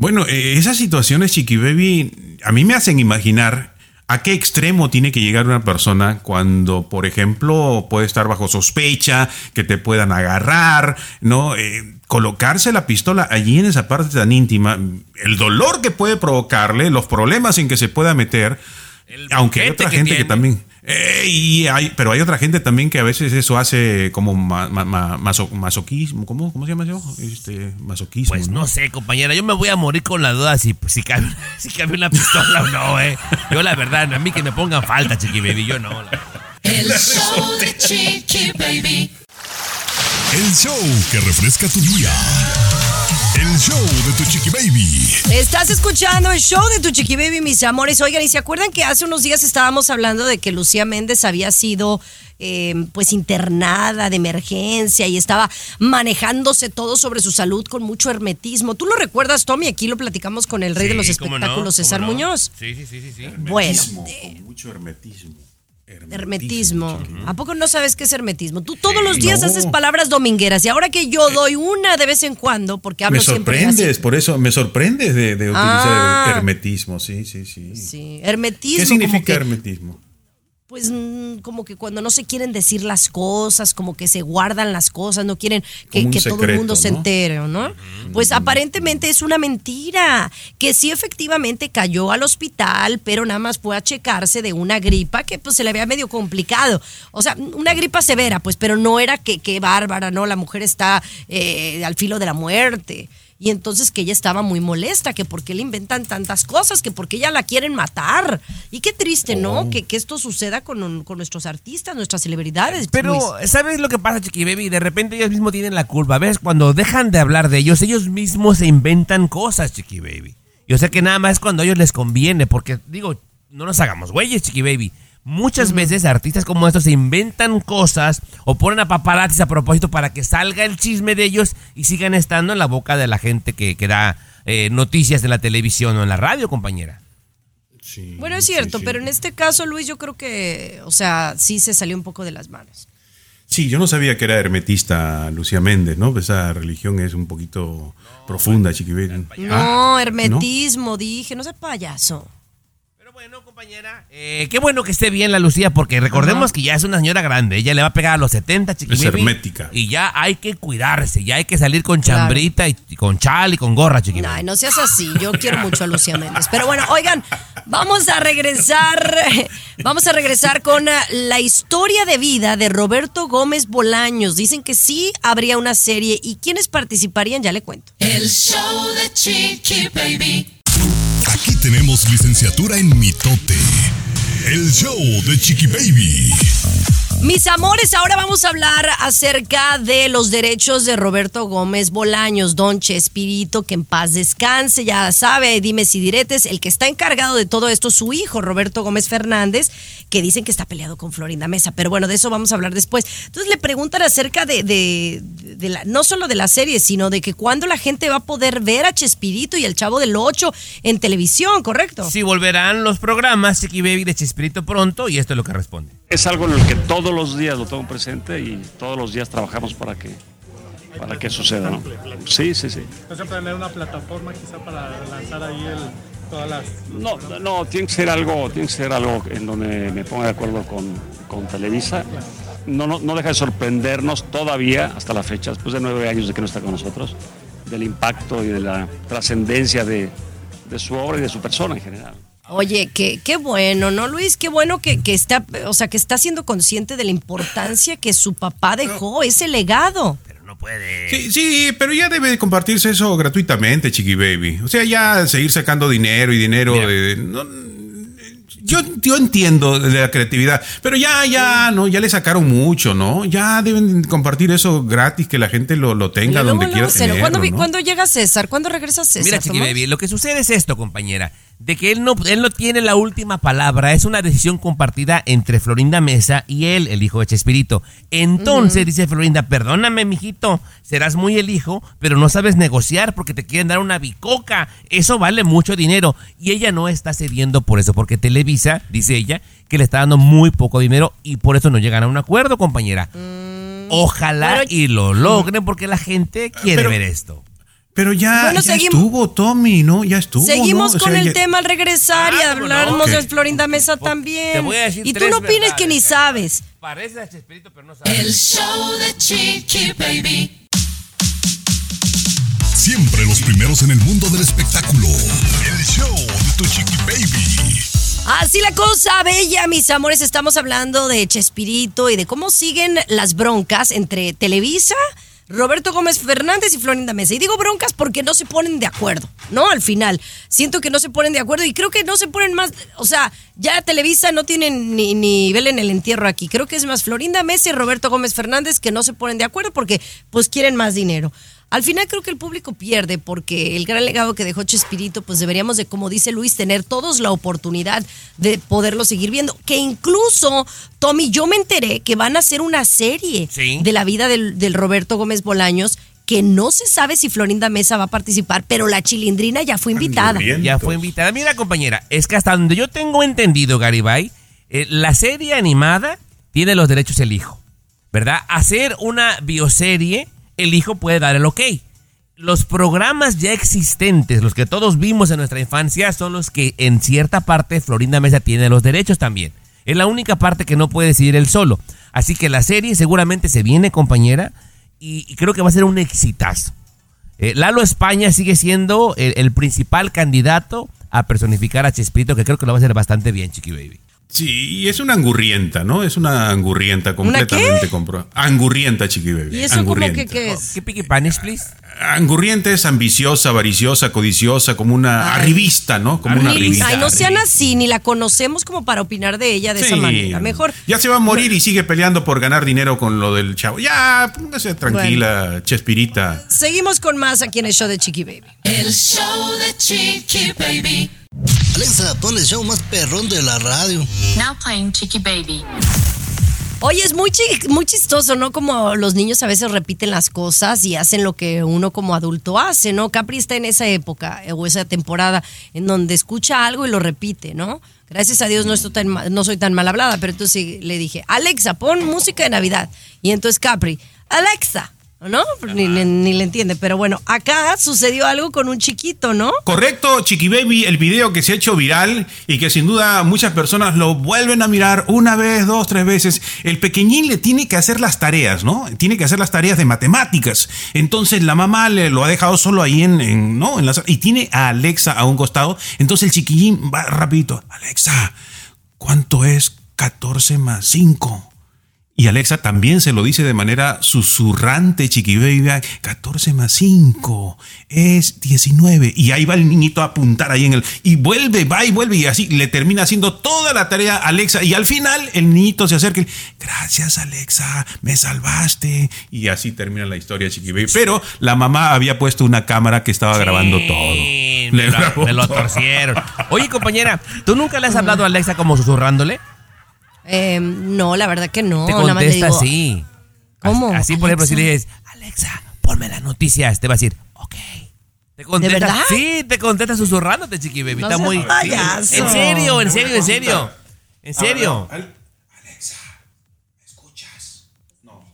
Bueno, eh, esas situaciones, Chiqui Baby, a mí me hacen imaginar a qué extremo tiene que llegar una persona cuando, por ejemplo, puede estar bajo sospecha, que te puedan agarrar, ¿no? Eh, colocarse la pistola allí en esa parte tan íntima, el dolor que puede provocarle, los problemas en que se pueda meter, aunque hay otra que gente que también... Eh, y hay, pero hay otra gente también que a veces eso hace como ma- ma- ma- maso- masoquismo, ¿cómo, ¿cómo se llama eso? Este, masoquismo. Pues no sé, compañera, yo me voy a morir con la duda si, si, cabe, <laughs> si cabe una pistola o no, eh. Yo la verdad, a mí que me pongan falta, chiqui baby, yo no. la- El show de Chiqui Baby. El show que refresca tu día. El show de tu chiqui baby. Estás escuchando el show de tu Chiqui Baby, mis amores. Oigan, ¿y se acuerdan que hace unos días estábamos hablando de que Lucía Méndez había sido eh, pues internada de emergencia y estaba manejándose todo sobre su salud con mucho hermetismo. ¿Tú lo recuerdas, Tommy? Aquí lo platicamos con el rey de los no, espectáculos, cómo César no. Muñoz. Sí, sí, sí, sí. sí. Bueno, Hermetismo, con mucho hermetismo. Hermetismo. ¿A poco no sabes qué es hermetismo? Tú todos los días No. haces palabras domingueras y ahora que yo doy una de vez en cuando, porque hablo Me siempre sorprendes, así. por eso me sorprendes de, de utilizar Ah. hermetismo, sí, sí, sí. Sí, hermetismo. ¿Qué significa hermetismo? Pues mm, como que cuando no se quieren decir las cosas, como que se guardan las cosas, no quieren que, todo el mundo se entere, ¿no? Pues aparentemente es una mentira, que sí efectivamente cayó al hospital, pero nada más fue a checarse de una gripa que pues se le había medio complicado. O sea, una gripa severa, pues, pero no era que, que bárbara, ¿no? La mujer está eh, al filo de la muerte. Y entonces que ella estaba muy molesta, que por qué le inventan tantas cosas, que por qué ella la quieren matar. Y qué triste, ¿no? Oh. Que, que esto suceda con, con nuestros artistas, nuestras celebridades. Pero, Luis. ¿sabes lo que pasa, Chiqui Baby? De repente ellos mismos tienen la culpa. ¿Ves? Cuando dejan de hablar de ellos, ellos mismos se inventan cosas, Chiqui Baby. Yo sé que nada más cuando a ellos les conviene, porque, digo, no nos hagamos güeyes, Chiqui Baby. Muchas veces artistas como estos se inventan cosas o ponen a paparazzis a propósito para que salga el chisme de ellos y sigan estando en la boca de la gente que, que da eh, noticias en la televisión o en la radio, compañera. Bueno, es cierto, pero en este caso, Luis, yo creo que, o sea, sí se salió un poco de las manos. Sí, yo no sabía que era hermetista Lucía Méndez, ¿no? Esa religión es un poquito profunda, chiquibén. No, hermetismo, dije, no sé payaso. Eh, qué bueno que esté bien la Lucía, porque recordemos Ajá. que ya es una señora grande. Ella le va a pegar a los 70, Chiqui Es hermética. Y ya hay que cuidarse, ya hay que salir con Claro. chambrita y, y con chal y con gorra, Chiqui Baby. Ay, no seas así. Yo quiero mucho a Lucía Méndez. Pero bueno, oigan, vamos a regresar. <laughs> Vamos a regresar con eh, la historia de vida de Roberto Gómez Bolaños. Dicen que sí habría una serie. ¿Y quiénes participarían? Ya le cuento. El show de Chiqui Baby. Aquí tenemos licenciatura en mitote. El show de Chiqui Baby. Mis amores, ahora vamos a hablar acerca de los derechos de Roberto Gómez Bolaños, Don Chespirito, que en paz descanse, ya sabe, dime si diretes, el que está encargado de todo esto, su hijo, Roberto Gómez Fernández, que dicen que está peleado con Florinda Mesa, pero bueno, de eso vamos a hablar después. Entonces le preguntan acerca de, de- de la, no solo de la serie, sino de que cuándo la gente va a poder ver a Chespirito y el Chavo del Ocho en televisión, ¿correcto? Si volverán los programas Chiqui Baby de Chespirito pronto, y esto es lo que responde. Es algo en el que todos los días lo tengo presente y todos los días trabajamos para que, para que suceda, ¿no? Sí, sí, sí. ¿No se una plataforma quizá para lanzar ahí el, todas las... No, no, tiene que ser algo, tiene que ser algo en donde me ponga de acuerdo con, con Televisa. No, no, no deja de sorprendernos todavía, hasta la fecha, después de nueve años de que no está con nosotros, del impacto y de la trascendencia de, de su obra y de su persona en general. Oye, qué, qué bueno, ¿no, Luis? Qué bueno que, que está, o sea, que está siendo consciente de la importancia que su papá dejó, ese legado. Sí, sí, pero ya debe compartirse eso gratuitamente, Chiqui Baby. O sea, ya seguir sacando dinero y dinero de... no, yo, yo entiendo de la creatividad, pero ya, ya, no, ya le sacaron mucho, ¿no? Ya deben compartir eso gratis, que la gente lo, lo tenga Luego, donde luego quiera tenerlo, ¿cuándo, vi- ¿no? cuándo llega César? ¿Cuándo regresa César? Mira, Chiqui? Baby, lo que sucede es esto, compañera. De que él no, él no tiene la última palabra. Es una decisión compartida entre Florinda Mesa y él, el hijo de Chespirito. Entonces, dice Florinda, perdóname, mijito, serás muy el hijo, pero no sabes negociar porque te quieren dar una bicoca. Eso vale mucho dinero. Y ella no está cediendo por eso, porque Televisa, dice ella, que le está dando muy poco dinero y por eso no llegan a un acuerdo, compañera. Ojalá Bueno, y lo logren porque la gente quiere Pero- ver esto. Pero ya, Bueno, ya seguimos- estuvo, Tommy, ¿no? Ya estuvo. Seguimos ¿no? O con sea, el ya- tema al regresar y Ah, ¿cómo no? hablarnos Ok. de Florinda Mesa también. voy a decir y tú no opines que ni sabes. Parece a Chespirito, pero no sabe. El show de Chiqui Baby. Siempre los primeros en el mundo del espectáculo. El show de tu Chiqui Baby. Así la cosa, bella, mis amores. Estamos hablando de Chespirito y de cómo siguen las broncas entre Televisa, Roberto Gómez Fernández y Florinda Mesa. Y digo broncas porque no se ponen de acuerdo, ¿no? Al final. Siento que no se ponen de acuerdo y creo que no se ponen más. O sea, ya Televisa no tienen ni nivel en el entierro aquí. Creo que es más Florinda Mesa y Roberto Gómez Fernández que no se ponen de acuerdo porque, pues, quieren más dinero. Al final creo que el público pierde porque el gran legado que dejó Chespirito, pues deberíamos de, como dice Luis, tener todos la oportunidad de poderlo seguir viendo. Que incluso, Tommy, yo me enteré que van a hacer una serie Sí. de la vida del, del Roberto Gómez Bolaños que no se sabe si Florinda Mesa va a participar, pero la chilindrina ya fue invitada. Ya fue invitada. Mira, compañera, es que hasta donde yo tengo entendido, Garibay, eh, la serie animada tiene los derechos el hijo, ¿verdad? Hacer una bioserie, el hijo puede dar el ok. Los programas ya existentes, los que todos vimos en nuestra infancia, son los que en cierta parte Florinda Mesa tiene los derechos también. Es la única parte que no puede decidir él solo. Así que la serie seguramente se viene, compañera, y, creo que va a ser un exitazo. Eh, Lalo España sigue siendo el, el principal candidato a personificar a Chespirito, que creo que lo va a hacer bastante bien, Chiqui Baby. Sí, y es una angurrienta, ¿no? Es una angurrienta completamente compro. Angurrienta, chiqui baby. ¿Y eso como angurrienta. que qué es? ¿Qué pique panes, please? Angurrienta es ambiciosa, avariciosa, codiciosa, como una Ay. arribista, ¿no? Como una arribista. Ay, no sean así, ni la conocemos como para opinar de ella de esa manera. Mejor. Ya se va a morir y sigue peleando por ganar dinero con lo del chavo. Ya, póngase tranquila, Chespirita. Seguimos con más aquí en el show de Chiqui Baby. El show de Chiqui Baby. Alexa, pon el show más perrón de la radio. Now playing Chiqui Baby. Oye, es muy, chi- muy chistoso, ¿no? Como los niños a veces repiten las cosas y hacen lo que uno como adulto hace, ¿no? Capri está en esa época eh, o esa temporada en donde escucha algo y lo repite, ¿no? Gracias a Dios no, estoy tan, ma- no soy tan mal hablada, pero entonces le dije, Alexa, pon música de Navidad. Y entonces Capri, Alexa, ¿no? Ni, ni- ni le entiende, pero bueno, acá sucedió algo con un chiquito, ¿no? Correcto, Chiqui Baby, el video que se ha hecho viral y que sin duda muchas personas lo vuelven a mirar una vez, dos, tres veces. El pequeñín le tiene que hacer las tareas, ¿no? Tiene que hacer las tareas de matemáticas. Entonces la mamá le lo ha dejado solo ahí en, en- ¿no? En la sala y tiene a Alexa a un costado. Entonces el chiquillín va rapidito. Alexa, ¿cuánto es 14 más 5? Y Alexa también se lo dice de manera susurrante, chiqui baby. 14 más 5 es 19. Y ahí va el niñito a apuntar ahí en el. Y vuelve, va y vuelve. Y así le termina haciendo toda la tarea a Alexa. Y al final el niñito se acerca y Gracias, Alexa, me salvaste. Y así termina la historia, chiqui baby. Pero la mamá había puesto una cámara que estaba grabando todo. Le me, lo, me torcieron. Oye, compañera, ¿tú nunca le has hablado a Alexa como susurrándole? Eh, no, la verdad que no. Te nada más le contesta digo, así. ¿Cómo? Así, por ejemplo, si le dices, Alexa, ponme las noticias, te va a decir, ok. Te contesta, verdad? Sí, te contesta susurrándote, chiqui baby. No Está muy. payaso. En serio, en serio, en serio. En serio.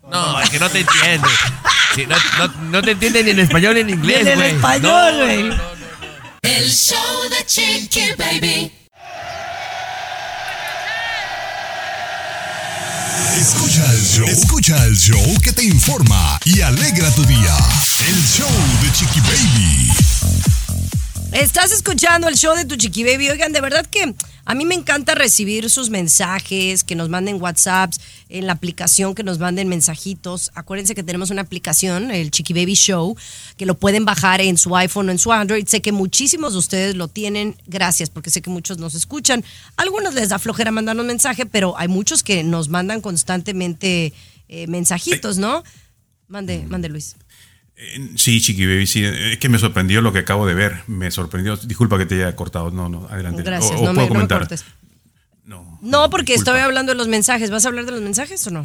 No, es que no te entiende. Sí, no, no- no te entiende ni en español ni en inglés, Ni en güey. español, No, güey. no, no. El show de Chiqui Baby. Escucha el show. Escucha el show que te informa y alegra tu día. El show de Chiqui Baby. Estás escuchando el show de tu chiqui baby. Oigan, de verdad que a mí me encanta recibir sus mensajes, que nos manden WhatsApps, en la aplicación que nos manden mensajitos. Acuérdense que tenemos una aplicación, el Chiqui Baby Show, que lo pueden bajar en su iPhone o en su Android. Sé que muchísimos de ustedes lo tienen. Gracias, porque sé que muchos nos escuchan. A algunos les da flojera mandarnos mensaje, pero hay muchos que nos mandan constantemente eh, mensajitos, ¿no? Mande, mande Luis. Sí, Chiqui Baby, sí. Es que me sorprendió lo que acabo de ver. Me sorprendió. Disculpa que te haya cortado. No, no, adelante. Gracias, O- o no, me, puedo no me comentar. cortes. No, porque estoy hablando de los mensajes. ¿Vas a hablar de los mensajes o no?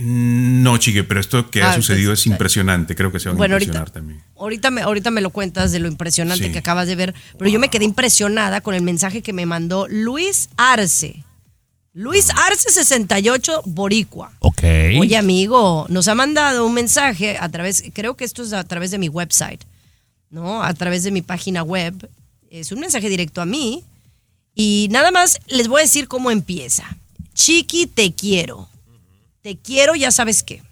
No, Chiqui, pero esto que Ah, ha sucedido entonces, es impresionante. Creo que se van Bueno, a ahorita, impresionar también. ahorita, me, ahorita me lo cuentas de lo impresionante Sí. que acabas de ver, pero yo me quedé impresionada con el mensaje que me mandó Luis Arce. Luis Arce 68 Boricua. Ok. Oye, amigo, nos ha mandado un mensaje a través, creo que esto es a través de mi website, ¿no? A través de mi página web. Es un mensaje directo a mí. Y nada más les voy a decir cómo empieza. Chiqui, te quiero. Te quiero, ya sabes qué.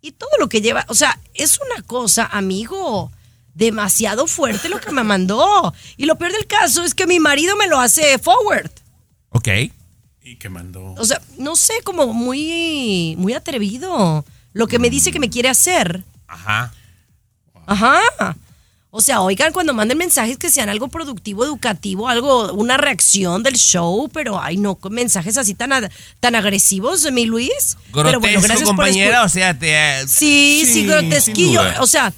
Y todo lo que lleva, o sea, es una cosa, amigo, demasiado fuerte lo que me mandó. Y lo peor del caso es que mi marido me lo hace forward. Ok. Y que mandó. O sea, no sé, como muy, muy atrevido. Lo que me dice que me quiere hacer. Ajá. Ajá. O sea, oigan, cuando manden mensajes que sean algo productivo, educativo, algo, una reacción del show, pero ay, no, mensajes así tan, tan agresivos, mi Luis. pero Grotesco, bueno, gracias compañera, o sea, te... Sí, sí, Sí, grotesquillo. O sea,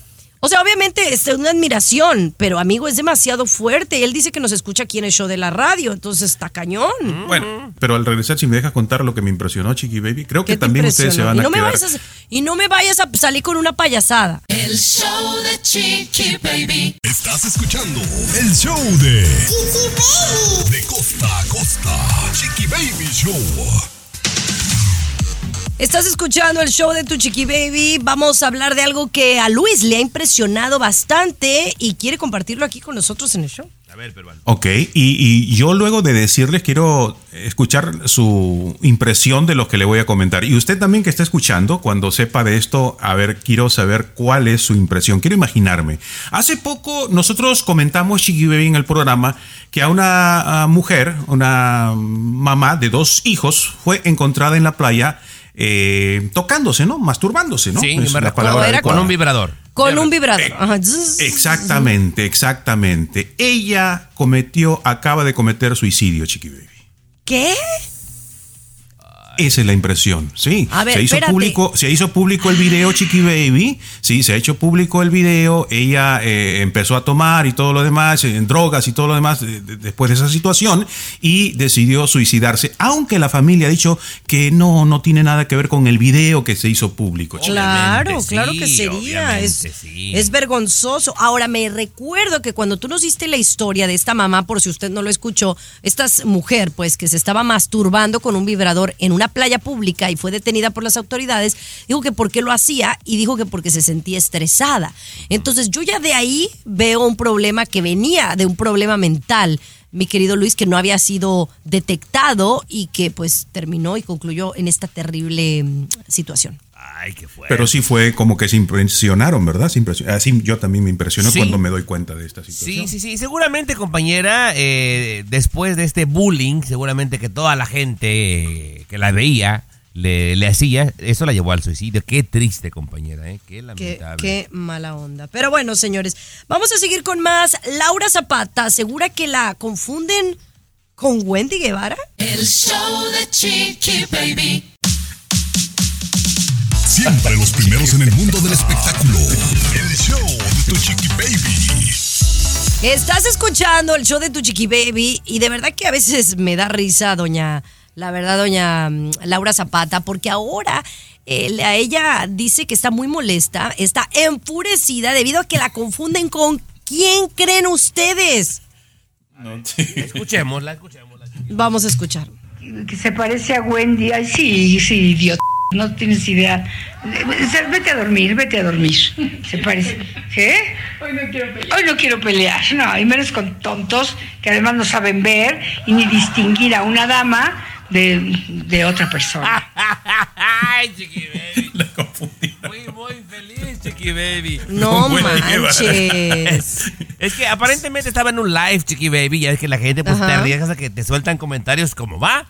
O sea, obviamente es una admiración, pero amigo, es demasiado fuerte. Él dice que nos escucha aquí en el show de la radio, entonces está cañón. Bueno, pero al regresar, si me dejas contar lo que me impresionó, Chiqui Baby, creo que ¿Qué te también ustedes se van y a me quedar. vayas a, y no me vayas a salir con una payasada. El show de Chiqui Baby. Estás escuchando el show de Chiqui Baby. De costa a costa. Chiqui Baby Show. Estás escuchando el show de tu chiqui baby. Vamos a hablar de algo que a Luis le ha impresionado bastante y quiere compartirlo aquí con nosotros en el show. Ok, y, y yo luego de decirles quiero escuchar su impresión de lo que le voy a comentar. Y usted también que está escuchando, cuando sepa de esto, a ver, quiero saber cuál es su impresión. Quiero imaginarme. Hace poco nosotros comentamos, Chiqui Baby, en el programa, que a una mujer, una mamá de dos hijos, fue encontrada en la playa eh, tocándose, ¿no? Masturbándose, ¿no? Sí, Es me la recuerdo, palabra era con un vibrador. Con un vibrador. Ajá. Zzz. Exactamente, exactamente. Ella cometió, acaba de cometer suicidio, Chiqui Baby. ¿Qué? Esa es la impresión, sí. A ver, se hizo espérate. público, se hizo público el video, Chiqui Baby. Sí, se ha hecho público el video. Ella eh, empezó a tomar y todo lo demás, eh, en drogas y todo lo demás eh, de- después de esa situación y decidió suicidarse. Aunque la familia ha dicho que no, no tiene nada que ver con el video que se hizo público. Claro, claro que sería. Es, sí. es vergonzoso. Ahora, me recuerdo que cuando tú nos diste la historia de esta mamá, por si usted no lo escuchó, esta mujer, pues, que se estaba masturbando con un vibrador en una playa pública y fue detenida por las autoridades, dijo que por qué lo hacía y dijo que porque se sentía estresada. Entonces, yo ya de ahí veo un problema que venía de un problema mental. Mi querido Luis, que no había sido detectado y que pues terminó y concluyó en esta terrible mm, situación. Ay, qué fuerte. Pero sí fue como que se impresionaron, ¿verdad? Se Así yo también me impresiono Sí. cuando me doy cuenta de esta situación. Sí, sí, sí. Seguramente, compañera, eh, después de este bullying, seguramente que toda la gente eh, que la veía le, le hacía, eso la llevó al suicidio. Qué triste, compañera, ¿eh? Qué lamentable. qué mala onda. Pero bueno, señores, vamos a seguir con más. Laura Zapata asegura que la confunden con Wendy Guevara. El show de Chiqui Baby. Siempre los primeros en el mundo del espectáculo. El show de tu Chiqui Baby. Estás escuchando el show de tu chiqui baby y de verdad que a veces me da risa, doña, la verdad, doña mm, Laura Zapata, porque ahora eh, a ella dice que está muy molesta, está enfurecida debido a que la confunden con quién creen ustedes. Escuchémosla, escuchémosla. Vamos a escuchar. que se parece a Wendy. Ay, sí, sí, idiota. No tienes idea. Vete a dormir, vete a dormir. Se parece. ¿Qué? Hoy no quiero pelear. Hoy no quiero pelear. No, y menos con tontos que además no saben ver y ni distinguir a una dama de, de otra persona. <laughs> Ay, Chiqui Baby. <laughs> Muy, muy feliz, Chiqui Baby. No manches. <laughs> Es que aparentemente estaba en un live, Chiqui Baby, ya es que la gente pues te arriesgas a que te sueltan comentarios como va.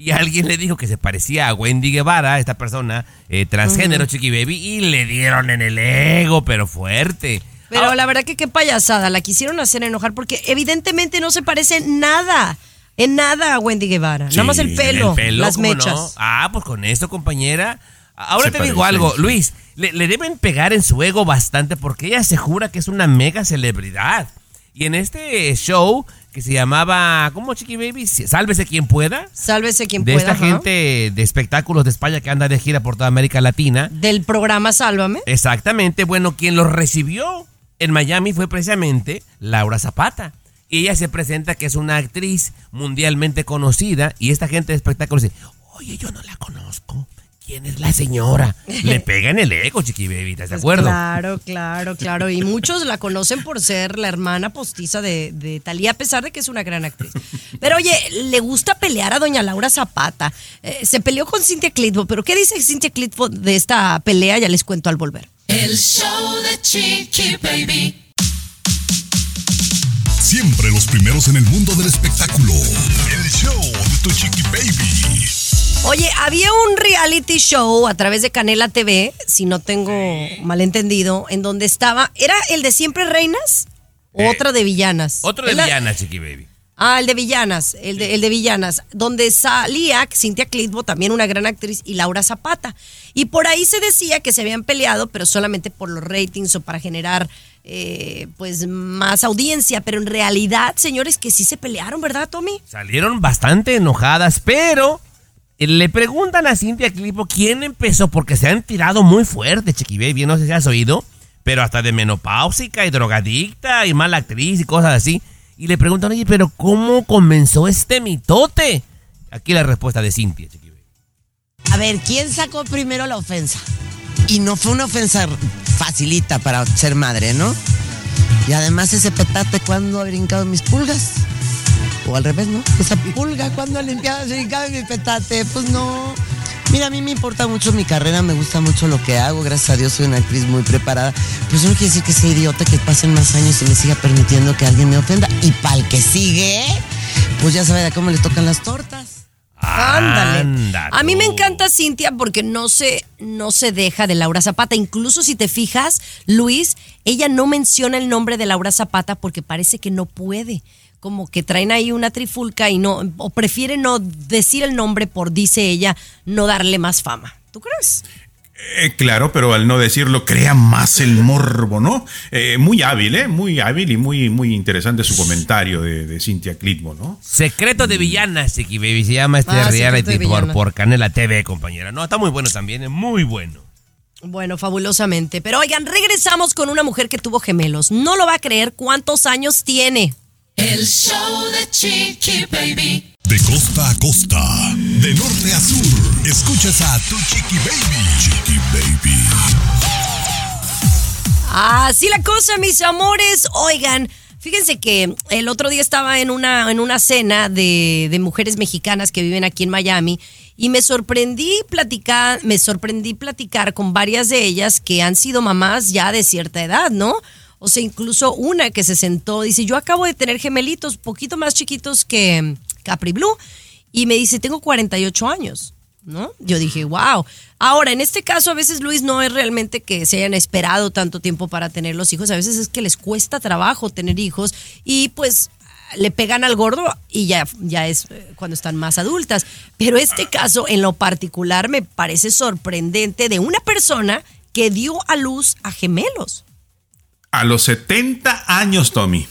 Y alguien le dijo que se parecía a Wendy Guevara, esta persona eh, transgénero. Chiqui Baby, y le dieron en el ego, pero fuerte. Pero la verdad que qué payasada, la quisieron hacer enojar porque evidentemente no se parece en nada, en nada a Wendy Guevara. Nada más el pelo, el pelo, las ¿cómo mechas. no? Ah, pues con esto, compañera. Ahora Se te digo algo, sí. Luis, le, le deben pegar en su ego bastante porque ella se jura que es una mega celebridad. Y en este show que se llamaba, ¿cómo Chiqui Baby? Sálvese quien pueda. Sálvese quien de pueda. esta ajá. gente de espectáculos de España que anda de gira por toda América Latina. Del programa Sálvame. Exactamente, bueno, quien los recibió en Miami fue precisamente Laura Zapata. Y ella se presenta que es una actriz mundialmente conocida y esta gente de espectáculos dice, oye, yo no la conozco. ¿Quién es la señora? Le <laughs> pega en el ego, chiqui baby, ¿estás de Pues acuerdo? Claro, claro, claro. Y muchos la conocen por ser la hermana postiza de, de Talía, a pesar de que es una gran actriz. Pero oye, le gusta pelear a doña Laura Zapata. Eh, se peleó con Cynthia Clitbo, pero ¿qué dice Cynthia Clitbo de esta pelea? Ya les cuento al volver. El show de Chiqui Baby. Siempre los primeros en el mundo del espectáculo. El show de tu chiqui baby. Oye, había un reality show a través de Canela TV, si no tengo malentendido, en donde estaba, ¿era el de Siempre Reinas? O Eh, otra de villanas. Otro de Diana, chiqui baby. Ah, el de Villanas, el de, el de Villanas, donde salía Cintia Clitbo, también una gran actriz, y Laura Zapata. Y por ahí se decía que se habían peleado, pero solamente por los ratings o para generar eh, pues más audiencia. Pero en realidad, señores, que sí se pelearon, ¿verdad, Tommy? Salieron bastante enojadas, pero le preguntan a Cintia Clipo quién empezó, porque se han tirado muy fuerte, Chiqui Baby, no sé si has oído, pero hasta de menopáusica y drogadicta y mala actriz y cosas así. Y le preguntan, oye, pero ¿cómo comenzó este mitote? Aquí la respuesta de Cintia, Chiqui. A ver, ¿quién sacó primero la ofensa? Y no fue una ofensa facilita para ser madre, ¿no? Y además ese petate, ¿cuándo ha brincado mis pulgas? O al revés, ¿no? Esa pulga, ¿cuándo ha limpiado, brincado en mi petate? Pues no. Mira, a mí me importa mucho mi carrera, me gusta mucho lo que hago, gracias a Dios soy una actriz muy preparada. Pues no quiere decir que sea idiota, que pasen más años y me siga permitiendo que alguien me ofenda. Y para el que sigue, pues ya sabe de cómo le tocan las tortas. Ándale. A mí me encanta Cintia porque no se, no se deja de Laura Zapata. Incluso si te fijas, Luis, ella no menciona el nombre de Laura Zapata porque parece que no puede. Como que traen ahí una trifulca y no, o prefiere no decir el nombre por, dice ella, no darle más fama. ¿Tú crees? Eh, claro, pero al no decirlo crea más el morbo, ¿no? Eh, muy hábil, ¿eh? Muy hábil y muy, muy interesante su comentario de, de Cintia Clitbo, ¿no? Secreto de Villanas, Chiqui Baby, se llama este Ah, reality por, por Canela TV, compañera. No, está muy bueno también, es muy bueno. Bueno, fabulosamente. Pero oigan, regresamos con una mujer que tuvo gemelos. No lo va a creer cuántos años tiene. El show de Chiqui Baby. De costa a costa, de norte a sur, escuchas a tu chiqui baby. Chiqui baby. Así la cosa, mis amores. Oigan, fíjense que el otro día estaba en una, en una cena de, de mujeres mexicanas que viven aquí en Miami y me sorprendí platicar, me sorprendí platicar con varias de ellas que han sido mamás ya de cierta edad, ¿no? O sea, incluso una que se sentó, dice, yo acabo de tener gemelitos, poquito más chiquitos que Capri Blue, y me dice, tengo 48 años. ¿no? Yo dije, wow. Ahora, en este caso, a veces, Luis, no es realmente que se hayan esperado tanto tiempo para tener los hijos, a veces es que les cuesta trabajo tener hijos y pues le pegan al gordo y ya, ya es eh, cuando están más adultas. Pero este caso, en lo particular, me parece sorprendente de una persona que dio a luz a gemelos. A los 70 años, Tommy.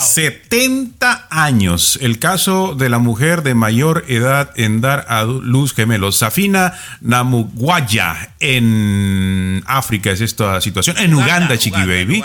70 años. El caso de la mujer de mayor edad en dar a luz gemelos. Safina Namugwaya en África es esta situación. En Uganda, Chiqui Baby.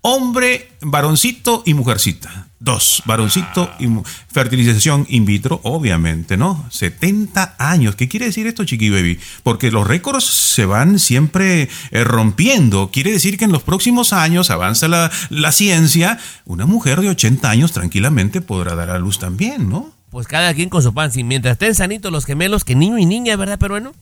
Hombre, varoncito y mujercita. Dos, varoncito y fertilización in vitro, obviamente, ¿no? 70 años. ¿Qué quiere decir esto, Chiqui Baby? Porque los récords se van siempre eh, rompiendo. Quiere decir que en los próximos años avanza la, la ciencia. Una mujer de 80 años tranquilamente podrá dar a luz también, ¿no? Pues cada quien con su pan. Si mientras estén sanitos los gemelos, que niño y niña, ¿verdad, peruano?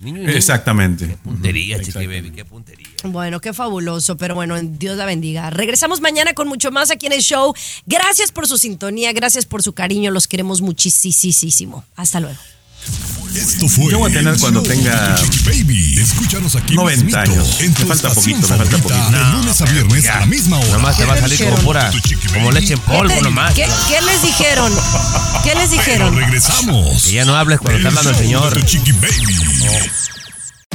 Niño y niña. Exactamente. Puntería, Chiqui Baby, qué puntería. Bueno, qué fabuloso, pero bueno, Dios la bendiga. Regresamos mañana con mucho más aquí en el show. Gracias por su sintonía, gracias por su cariño, los queremos muchísimo. Hasta luego. Esto fue. Yo voy a tener cuando tenga Baby. Escúchanos aquí 90 mismito, años. Me falta poquito, me falta poquito. De lunes a viernes a la misma hora. Nomás te va a salir como pura, como leche en polvo ¿Qué, nomás. qué- qué les dijeron? ¿Qué les Pero dijeron? regresamos. Que ya no hables cuando está hablando el señor. tu Chiqui Baby.